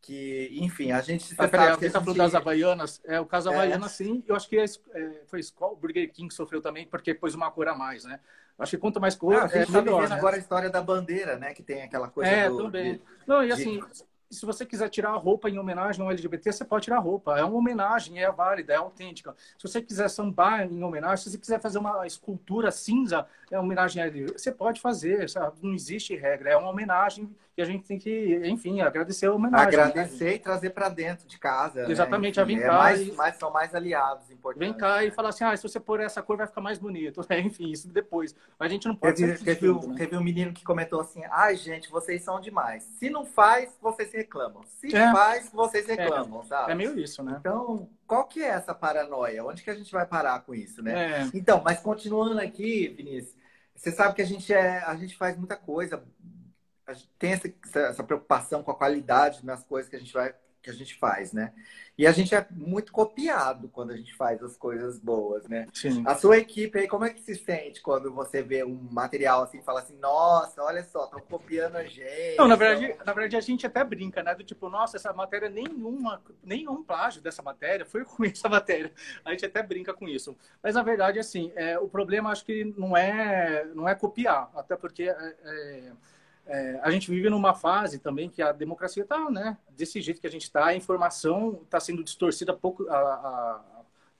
que, enfim, a gente... Ah, peraí, alguém tá falando das Havaianas? É, o caso é. Sim. Eu acho que é, é foi o Burger King que sofreu também, porque pôs uma cor a mais, né? Acho que quanto mais cor, ah, a gente é tá melhor, né? agora a história da bandeira, né? Que tem aquela coisa É, do, também. De, Não, e assim, de se você quiser tirar a roupa em homenagem ao LGBT, você pode tirar a roupa. É uma homenagem, é válida, é autêntica. Se você quiser sambar em homenagem, se você quiser fazer uma escultura cinza, é homenagem a LGBT, você pode fazer, sabe? não existe regra. É uma homenagem que a gente tem que, enfim, agradecer a homenagem. Né? Agradecer né? e trazer para dentro de casa. Né? Exatamente, né? Enfim, a vir é mais, e... mais, são mais aliados importantes. Vem cá e falar assim, ah, se você pôr essa cor vai ficar mais bonito. enfim, isso depois. Mas a gente não pode... Teve, teve, um, né? teve um menino que comentou assim, ai, gente, vocês são demais. Se não faz, vocês reclamam. Se é. faz, vocês é. reclamam, é. sabe? É meio isso, né? Então, qual que é essa paranoia? Onde que a gente vai parar com isso, né? É. Então, mas continuando aqui, Vinícius, você sabe que a gente, é, a gente faz muita coisa, tem essa, essa preocupação com a qualidade nas coisas que a gente vai que a gente faz, né? E a gente é muito copiado quando a gente faz as coisas boas, né? Sim. A sua equipe aí, como é que se sente quando você vê um material assim e fala assim, nossa, olha só, estão copiando a gente. Não, na verdade, na verdade a gente até brinca, né? Do tipo, nossa, essa matéria, nenhuma, nenhum plágio dessa matéria foi com essa matéria. A gente até brinca com isso. Mas na verdade, assim, é, o problema acho que não é, não é copiar, até porque. É, é é, a gente vive numa fase também que a democracia está né, desse jeito que a gente está, a informação está sendo distorcida pouco, a, a,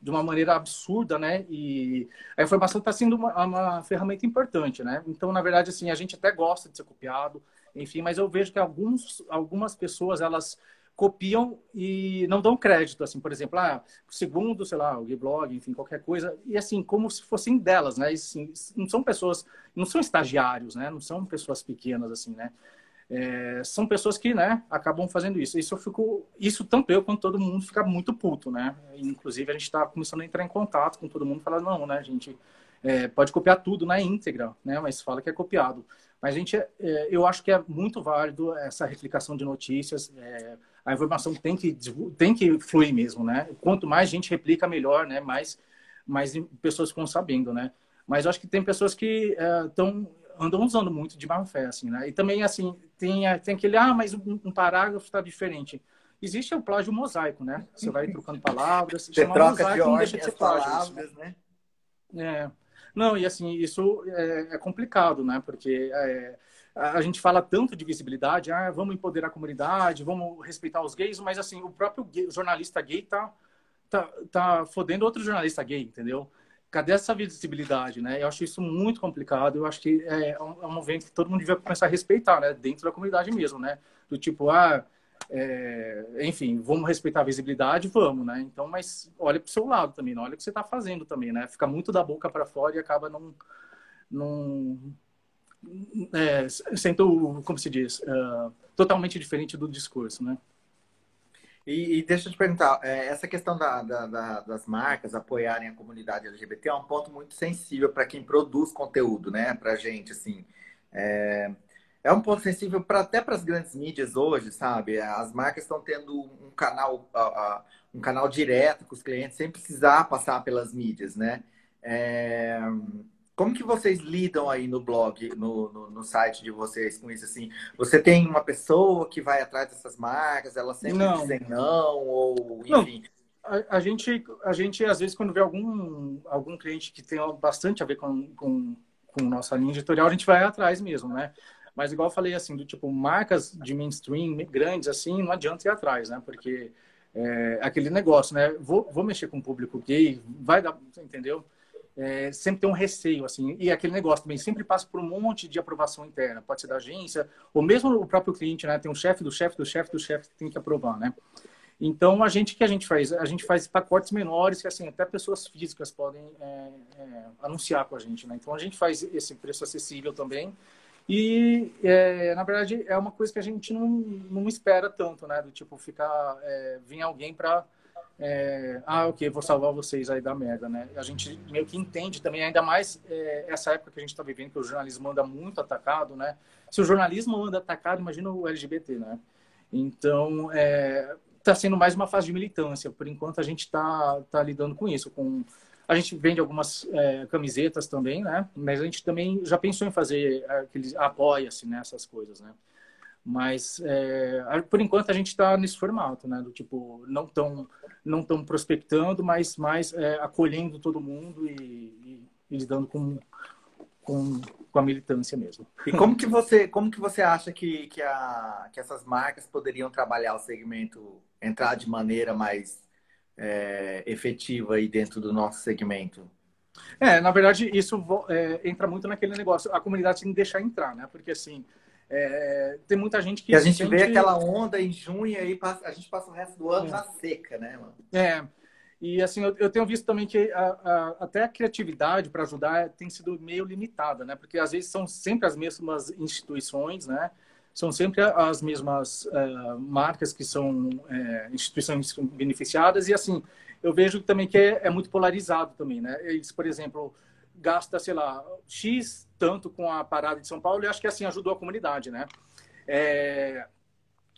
de uma maneira absurda, né? E a informação está sendo uma, uma, ferramenta importante, né? Então, na verdade, assim, a gente até gosta de ser copiado, enfim, mas eu vejo que alguns, algumas pessoas, elas copiam e não dão crédito, assim, por exemplo, ah, segundo, sei lá, o blog, enfim, qualquer coisa, e assim, como se fossem delas, né? E, assim, não são pessoas, não são estagiários, né? Não são pessoas pequenas, assim, né? É, são pessoas que, né, acabam fazendo isso. Isso eu fico, isso tanto eu quanto todo mundo fica muito puto, né? Inclusive a gente está começando a entrar em contato com todo mundo, falar não, né, gente é, pode copiar tudo na íntegra, né? Mas fala que é copiado. Mas gente, é, eu acho que é muito válido essa replicação de notícias. É, a informação tem que tem que fluir mesmo, né? Quanto mais gente replica, melhor, né? Mais mais pessoas ficam sabendo, né? Mas eu acho que tem pessoas que estão é, andam usando muito de má fé, assim, né? E também, assim, tem, tem aquele, ah, mas um, um parágrafo está diferente. Existe o plágio mosaico, né? Você vai trocando palavras, Você troca mosaico, de ordem deixa de ser plágio, palavras, né? É. Não, e assim, isso é, é complicado, né? Porque é, a gente fala tanto de visibilidade, ah, vamos empoderar a comunidade, vamos respeitar os gays, mas assim, o próprio gay, jornalista gay tá, tá, tá fodendo outro jornalista gay, entendeu? cadê essa visibilidade, né? Eu acho isso muito complicado. Eu acho que é, é um, movimento que todo mundo devia começar a respeitar, né? Dentro da comunidade mesmo, né? Do tipo, ah, é, enfim, vamos respeitar a visibilidade, vamos, né? Então, mas olha para o seu lado também, não olha o que você está fazendo também, né? Fica muito da boca para fora e acaba não, não é, como se diz, uh, totalmente diferente do discurso, né? E, e, deixa eu te perguntar, é, essa questão da, da, da, das marcas apoiarem a comunidade LGBT é um ponto muito sensível para quem produz conteúdo, né? Para gente, assim. É, é um ponto sensível até para as grandes mídias hoje, sabe? As marcas estão tendo um canal, um canal direto com os clientes sem precisar passar pelas mídias, né? É, como que vocês lidam aí no blog, no, no, no, site de vocês com isso? Assim, você tem uma pessoa que vai atrás dessas marcas, elas sempre não. dizem não, ou enfim. Não. A, a, gente, a gente, às vezes, quando vê algum, algum cliente que tem bastante a ver com, com, com nossa linha editorial, a gente vai atrás mesmo, né? Mas igual eu falei, assim, do tipo, marcas de mainstream grandes, assim, não adianta ir atrás, né? Porque é aquele negócio, né? Vou, vou mexer com o público gay, vai dar, entendeu? É, sempre tem um receio, assim, e aquele negócio também sempre passa por um monte de aprovação interna, pode ser da agência, ou mesmo o próprio cliente, né? Tem um chefe do chefe do chefe do chefe que tem que aprovar, né? Então, a gente, que a gente faz? A gente faz pacotes menores que, assim, até pessoas físicas podem é, é, anunciar com a gente, né? Então, a gente faz esse preço acessível também. E, é, na verdade, é uma coisa que a gente não, não espera tanto, né? Do tipo, ficar... É, vir alguém para é, ah, ok, vou salvar vocês aí da merda, né? A gente meio que entende também, ainda mais é, essa época que a gente está vivendo, que o jornalismo anda muito atacado, né? Se o jornalismo anda atacado, imagina o LGBT, né? Então, está é, sendo mais uma fase de militância. Por enquanto, a gente está tá lidando com isso. Com... A gente vende algumas é, camisetas também, né? Mas a gente também já pensou em fazer aqueles apoia-se nessas né? coisas, né? Mas, é, por enquanto, a gente está nesse formato, né? Do tipo, não tão, não tão prospectando, mas mais é, acolhendo todo mundo e, e, e lidando com, com, com, a militância mesmo. E como que você, como que você acha que, que, a, que essas marcas poderiam trabalhar o segmento, entrar de maneira mais é, efetiva aí dentro do nosso segmento? É, na verdade, isso é, entra muito naquele negócio. A comunidade tem que deixar entrar, né? Porque, assim, é, tem muita gente que. E a gente sente... vê aquela onda em junho e a gente passa o resto do ano é. na seca, né, mano? É. E assim, eu, eu tenho visto também que a, a, até a criatividade para ajudar tem sido meio limitada, né? Porque às vezes são sempre as mesmas instituições, né? São sempre as mesmas uh, marcas que são uh, instituições beneficiadas e assim, eu vejo também que é, é muito polarizado também, né? Eles, por exemplo, gasta, sei lá, X tanto com a parada de São Paulo e acho que assim ajudou a comunidade, né? É,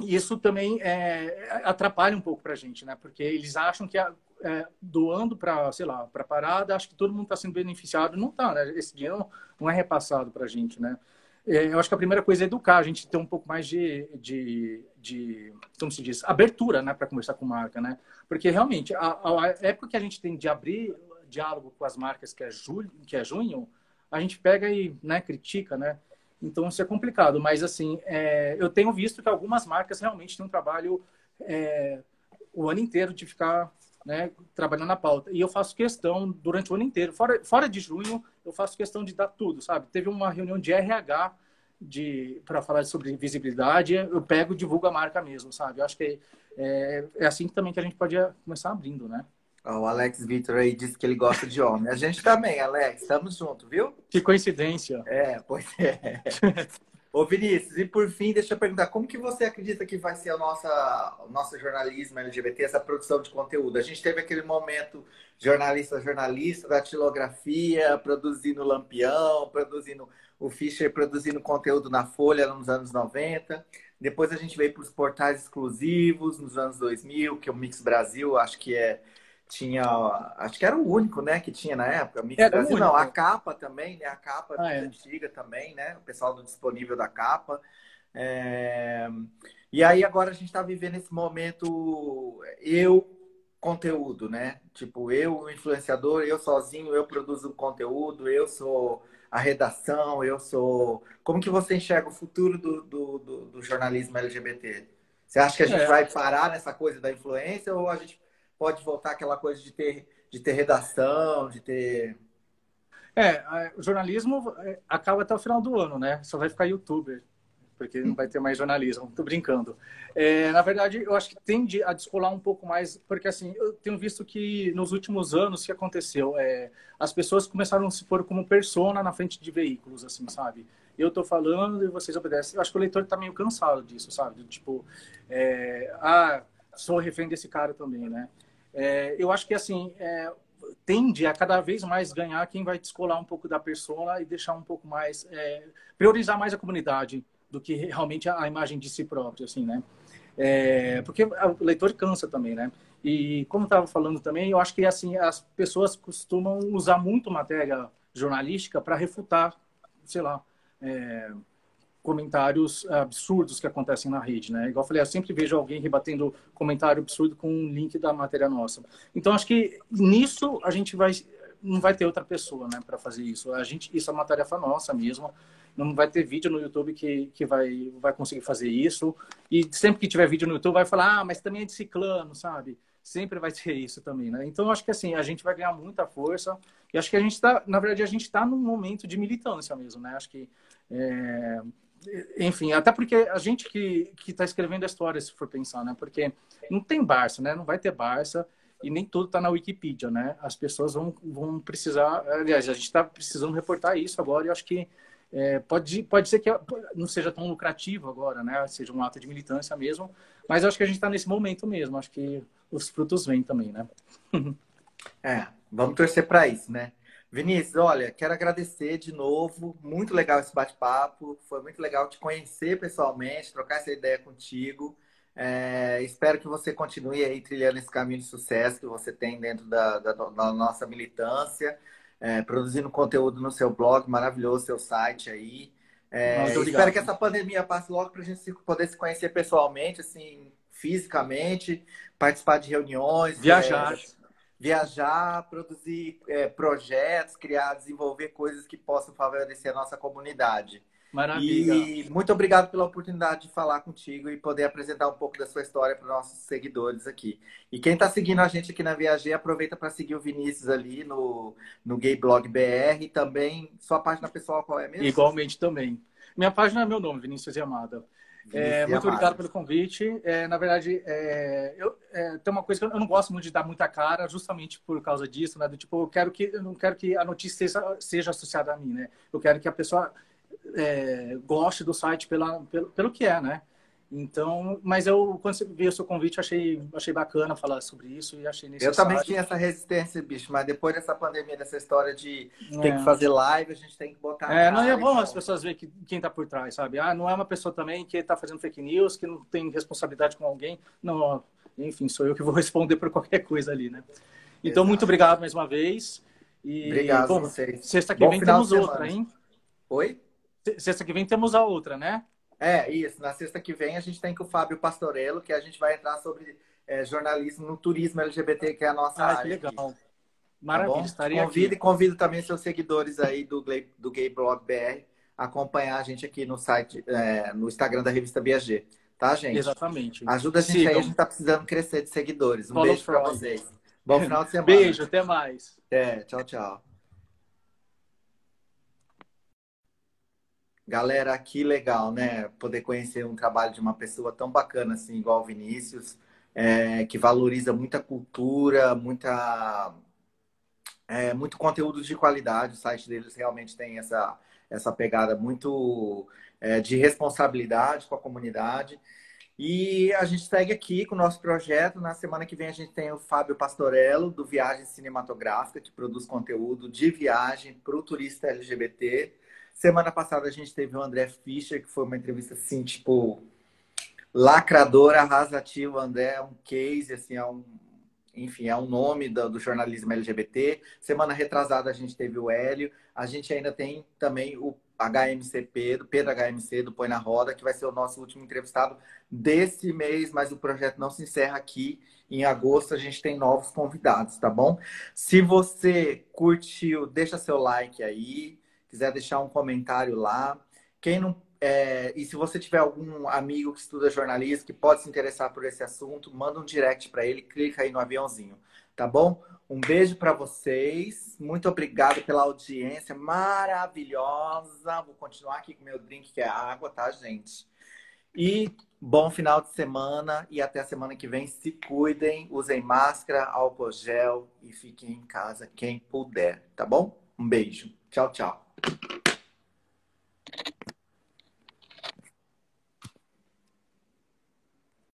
isso também é, atrapalha um pouco para a gente, né? Porque eles acham que é, doando para, sei lá, para parada, acho que todo mundo está sendo beneficiado. Não está, né? Esse dinheiro não é repassado para a gente, né? É, eu acho que a primeira coisa é educar, a gente ter um pouco mais de, de, de como se diz, abertura, né, para conversar com marca, né? Porque realmente a, a época que a gente tem de abrir diálogo com as marcas, que é, julho, que é junho, a gente pega e né, critica, né? Então isso é complicado, mas assim, é, eu tenho visto que algumas marcas realmente têm um trabalho é, o ano inteiro de ficar né, trabalhando na pauta. E eu faço questão durante o ano inteiro, fora, fora de junho, eu faço questão de dar tudo, sabe? Teve uma reunião de RH de para falar sobre visibilidade, eu pego e divulgo a marca mesmo, sabe? Eu acho que é, é assim também que a gente pode começar abrindo, né? O Alex Vitor aí disse que ele gosta de homem. A gente também, Alex. Estamos juntos, viu? Que coincidência. É, pois é. Ô Vinícius, e por fim, deixa eu perguntar, como que você acredita que vai ser a nossa, o nosso jornalismo LGBT, essa produção de conteúdo? A gente teve aquele momento jornalista jornalista da tilografia, produzindo Lampião, produzindo o Fischer produzindo conteúdo na Folha nos anos 90. Depois a gente veio para os portais exclusivos nos anos 2000, que é o Mix Brasil, acho que é tinha, acho que era o único, né, que tinha na época. Mix era Brasil, não, a capa também, né, a capa ah, é. antiga também, né, o pessoal do disponível da capa. É... E aí agora a gente está vivendo esse momento eu conteúdo, né? Tipo, eu influenciador, eu sozinho, eu produzo conteúdo, eu sou a redação, eu sou. Como que você enxerga o futuro do, do, do, do jornalismo LGBT? Você acha que a gente é. vai parar nessa coisa da influência ou a gente pode voltar àquela coisa de ter, de ter redação, de ter. É, o jornalismo é, acaba até o final do ano, né? Só vai ficar youtuber, porque não vai ter mais jornalismo. Tô brincando. É, na verdade, eu acho que tende a descolar um pouco mais, porque assim, eu tenho visto que nos últimos anos o que aconteceu é as pessoas começaram a se pôr como persona na frente de veículos, assim, sabe? Eu tô falando e vocês obedecem. Eu acho que o leitor tá meio cansado disso, sabe? Tipo, é, ah, sou refém desse cara também, né? É, eu acho que, assim, é, tende a cada vez mais ganhar quem vai descolar um pouco da persona e deixar um pouco mais, é, priorizar mais a comunidade do que realmente a imagem de si próprio, assim, né? É, porque o leitor cansa também, né? E como estava falando também, eu acho que assim as pessoas costumam usar muito matéria jornalística para refutar, sei lá, é, comentários absurdos que acontecem na rede, né? Igual eu falei, eu sempre vejo alguém rebatendo comentário absurdo com um link da matéria nossa. Então acho que nisso a gente vai não vai ter outra pessoa, né, para fazer isso. A gente isso é uma tarefa nossa mesmo. Não vai ter vídeo no YouTube que, que vai vai conseguir fazer isso. E sempre que tiver vídeo no YouTube vai falar: "Ah, mas também é de ciclano", sabe? Sempre vai ter isso também, né? Então acho que assim, a gente vai ganhar muita força. E acho que a gente está, na verdade, a gente está num momento de militância mesmo, né? Acho que é, enfim, até porque a gente que está escrevendo a história, se for pensar, né? Porque não tem Barça, né? Não vai ter Barça e nem tudo está na Wikipedia, né? As pessoas vão, vão precisar... Aliás, a gente está precisando reportar isso agora e acho que é, pode, pode ser que não seja tão lucrativo agora, né? Seja um ato de militância mesmo, mas acho que a gente está nesse momento mesmo. Acho que os frutos vêm também, né? é, vamos torcer para isso, né? Vinícius, olha, quero agradecer de novo. Muito legal esse bate-papo. Foi muito legal te conhecer pessoalmente, trocar essa ideia contigo. É, espero que você continue aí trilhando esse caminho de sucesso que você tem dentro da, da, da nossa militância, é, produzindo conteúdo no seu blog, maravilhoso seu site aí. É, espero que essa pandemia passe logo para a gente poder se conhecer pessoalmente, assim, fisicamente, participar de reuniões. Viajar. Viajar, produzir é, projetos, criar, desenvolver coisas que possam favorecer a nossa comunidade. Maravilha. E muito obrigado pela oportunidade de falar contigo e poder apresentar um pouco da sua história para os nossos seguidores aqui. E quem está seguindo a gente aqui na Viajei, aproveita para seguir o Vinícius ali no, no Gay Blog BR e também sua página pessoal, qual é mesmo? Igualmente também. Minha página é meu nome, Vinícius Yamada. É, muito obrigado pelo convite. É, na verdade, é, eu, é, tem uma coisa que eu não gosto muito de dar muita cara, justamente por causa disso, né? Do tipo, eu quero que eu não quero que a notícia seja, seja associada a mim, né? Eu quero que a pessoa é, goste do site pela, pelo, pelo que é, né? Então, mas eu, quando você vi o seu convite, achei, achei bacana falar sobre isso e achei necessário. Eu também tinha essa resistência, bicho, mas depois dessa pandemia, dessa história de é. ter que fazer live, a gente tem que botar. É, não é bom as pessoas verem que, quem está por trás, sabe? Ah, não é uma pessoa também que está fazendo fake news, que não tem responsabilidade com alguém. Não, enfim, sou eu que vou responder por qualquer coisa ali, né? Então, Exato. muito obrigado mais uma vez. E, obrigado bom, a vocês. Sexta que bom vem temos outra, hein? Oi? Sexta que vem temos a outra, né? É, isso. Na sexta que vem a gente tem com o Fábio Pastorello, que a gente vai entrar sobre é, jornalismo no turismo LGBT, que é a nossa ah, área. Que legal. Aqui. Maravilha, tá estaria convido, aqui. Convido também seus seguidores aí do, do Gay Blog BR a acompanhar a gente aqui no site, é, no Instagram da revista BAG. Tá, gente? Exatamente. Ajuda a gente Sigam. aí, a gente tá precisando crescer de seguidores. Um Follow beijo para vocês. Bom final de semana. Beijo, até mais. É, tchau, tchau. Galera, que legal, né? Poder conhecer um trabalho de uma pessoa tão bacana assim, igual o Vinícius, é, que valoriza muita cultura, muita, é, muito conteúdo de qualidade. O site deles realmente tem essa, essa pegada muito é, de responsabilidade com a comunidade. E a gente segue aqui com o nosso projeto. Na semana que vem a gente tem o Fábio Pastorello, do Viagem Cinematográfica, que produz conteúdo de viagem para o turista LGBT. Semana passada a gente teve o André Fischer, que foi uma entrevista assim, tipo, lacradora, arrasativa. André é um case, assim, é um, enfim, é um nome do, do, jornalismo LGBT. Semana retrasada a gente teve o Hélio. A gente ainda tem também o HMCP, do Pedro HMC, do Põe na Roda, que vai ser o nosso último entrevistado desse mês, mas o projeto não se encerra aqui. Em agosto a gente tem novos convidados, tá bom? Se você curtiu, deixa seu like aí, quiser deixar um comentário lá. Quem não é, e se você tiver algum amigo que estuda jornalismo que pode se interessar por esse assunto, manda um direct para ele, clica aí no aviãozinho, tá bom? Um beijo para vocês. Muito obrigado pela audiência maravilhosa. Vou continuar aqui com meu drink que é água, tá, gente? E bom final de semana e até a semana que vem. Se cuidem, usem máscara, álcool gel e fiquem em casa quem puder, tá bom? Um beijo. Tchau, tchau.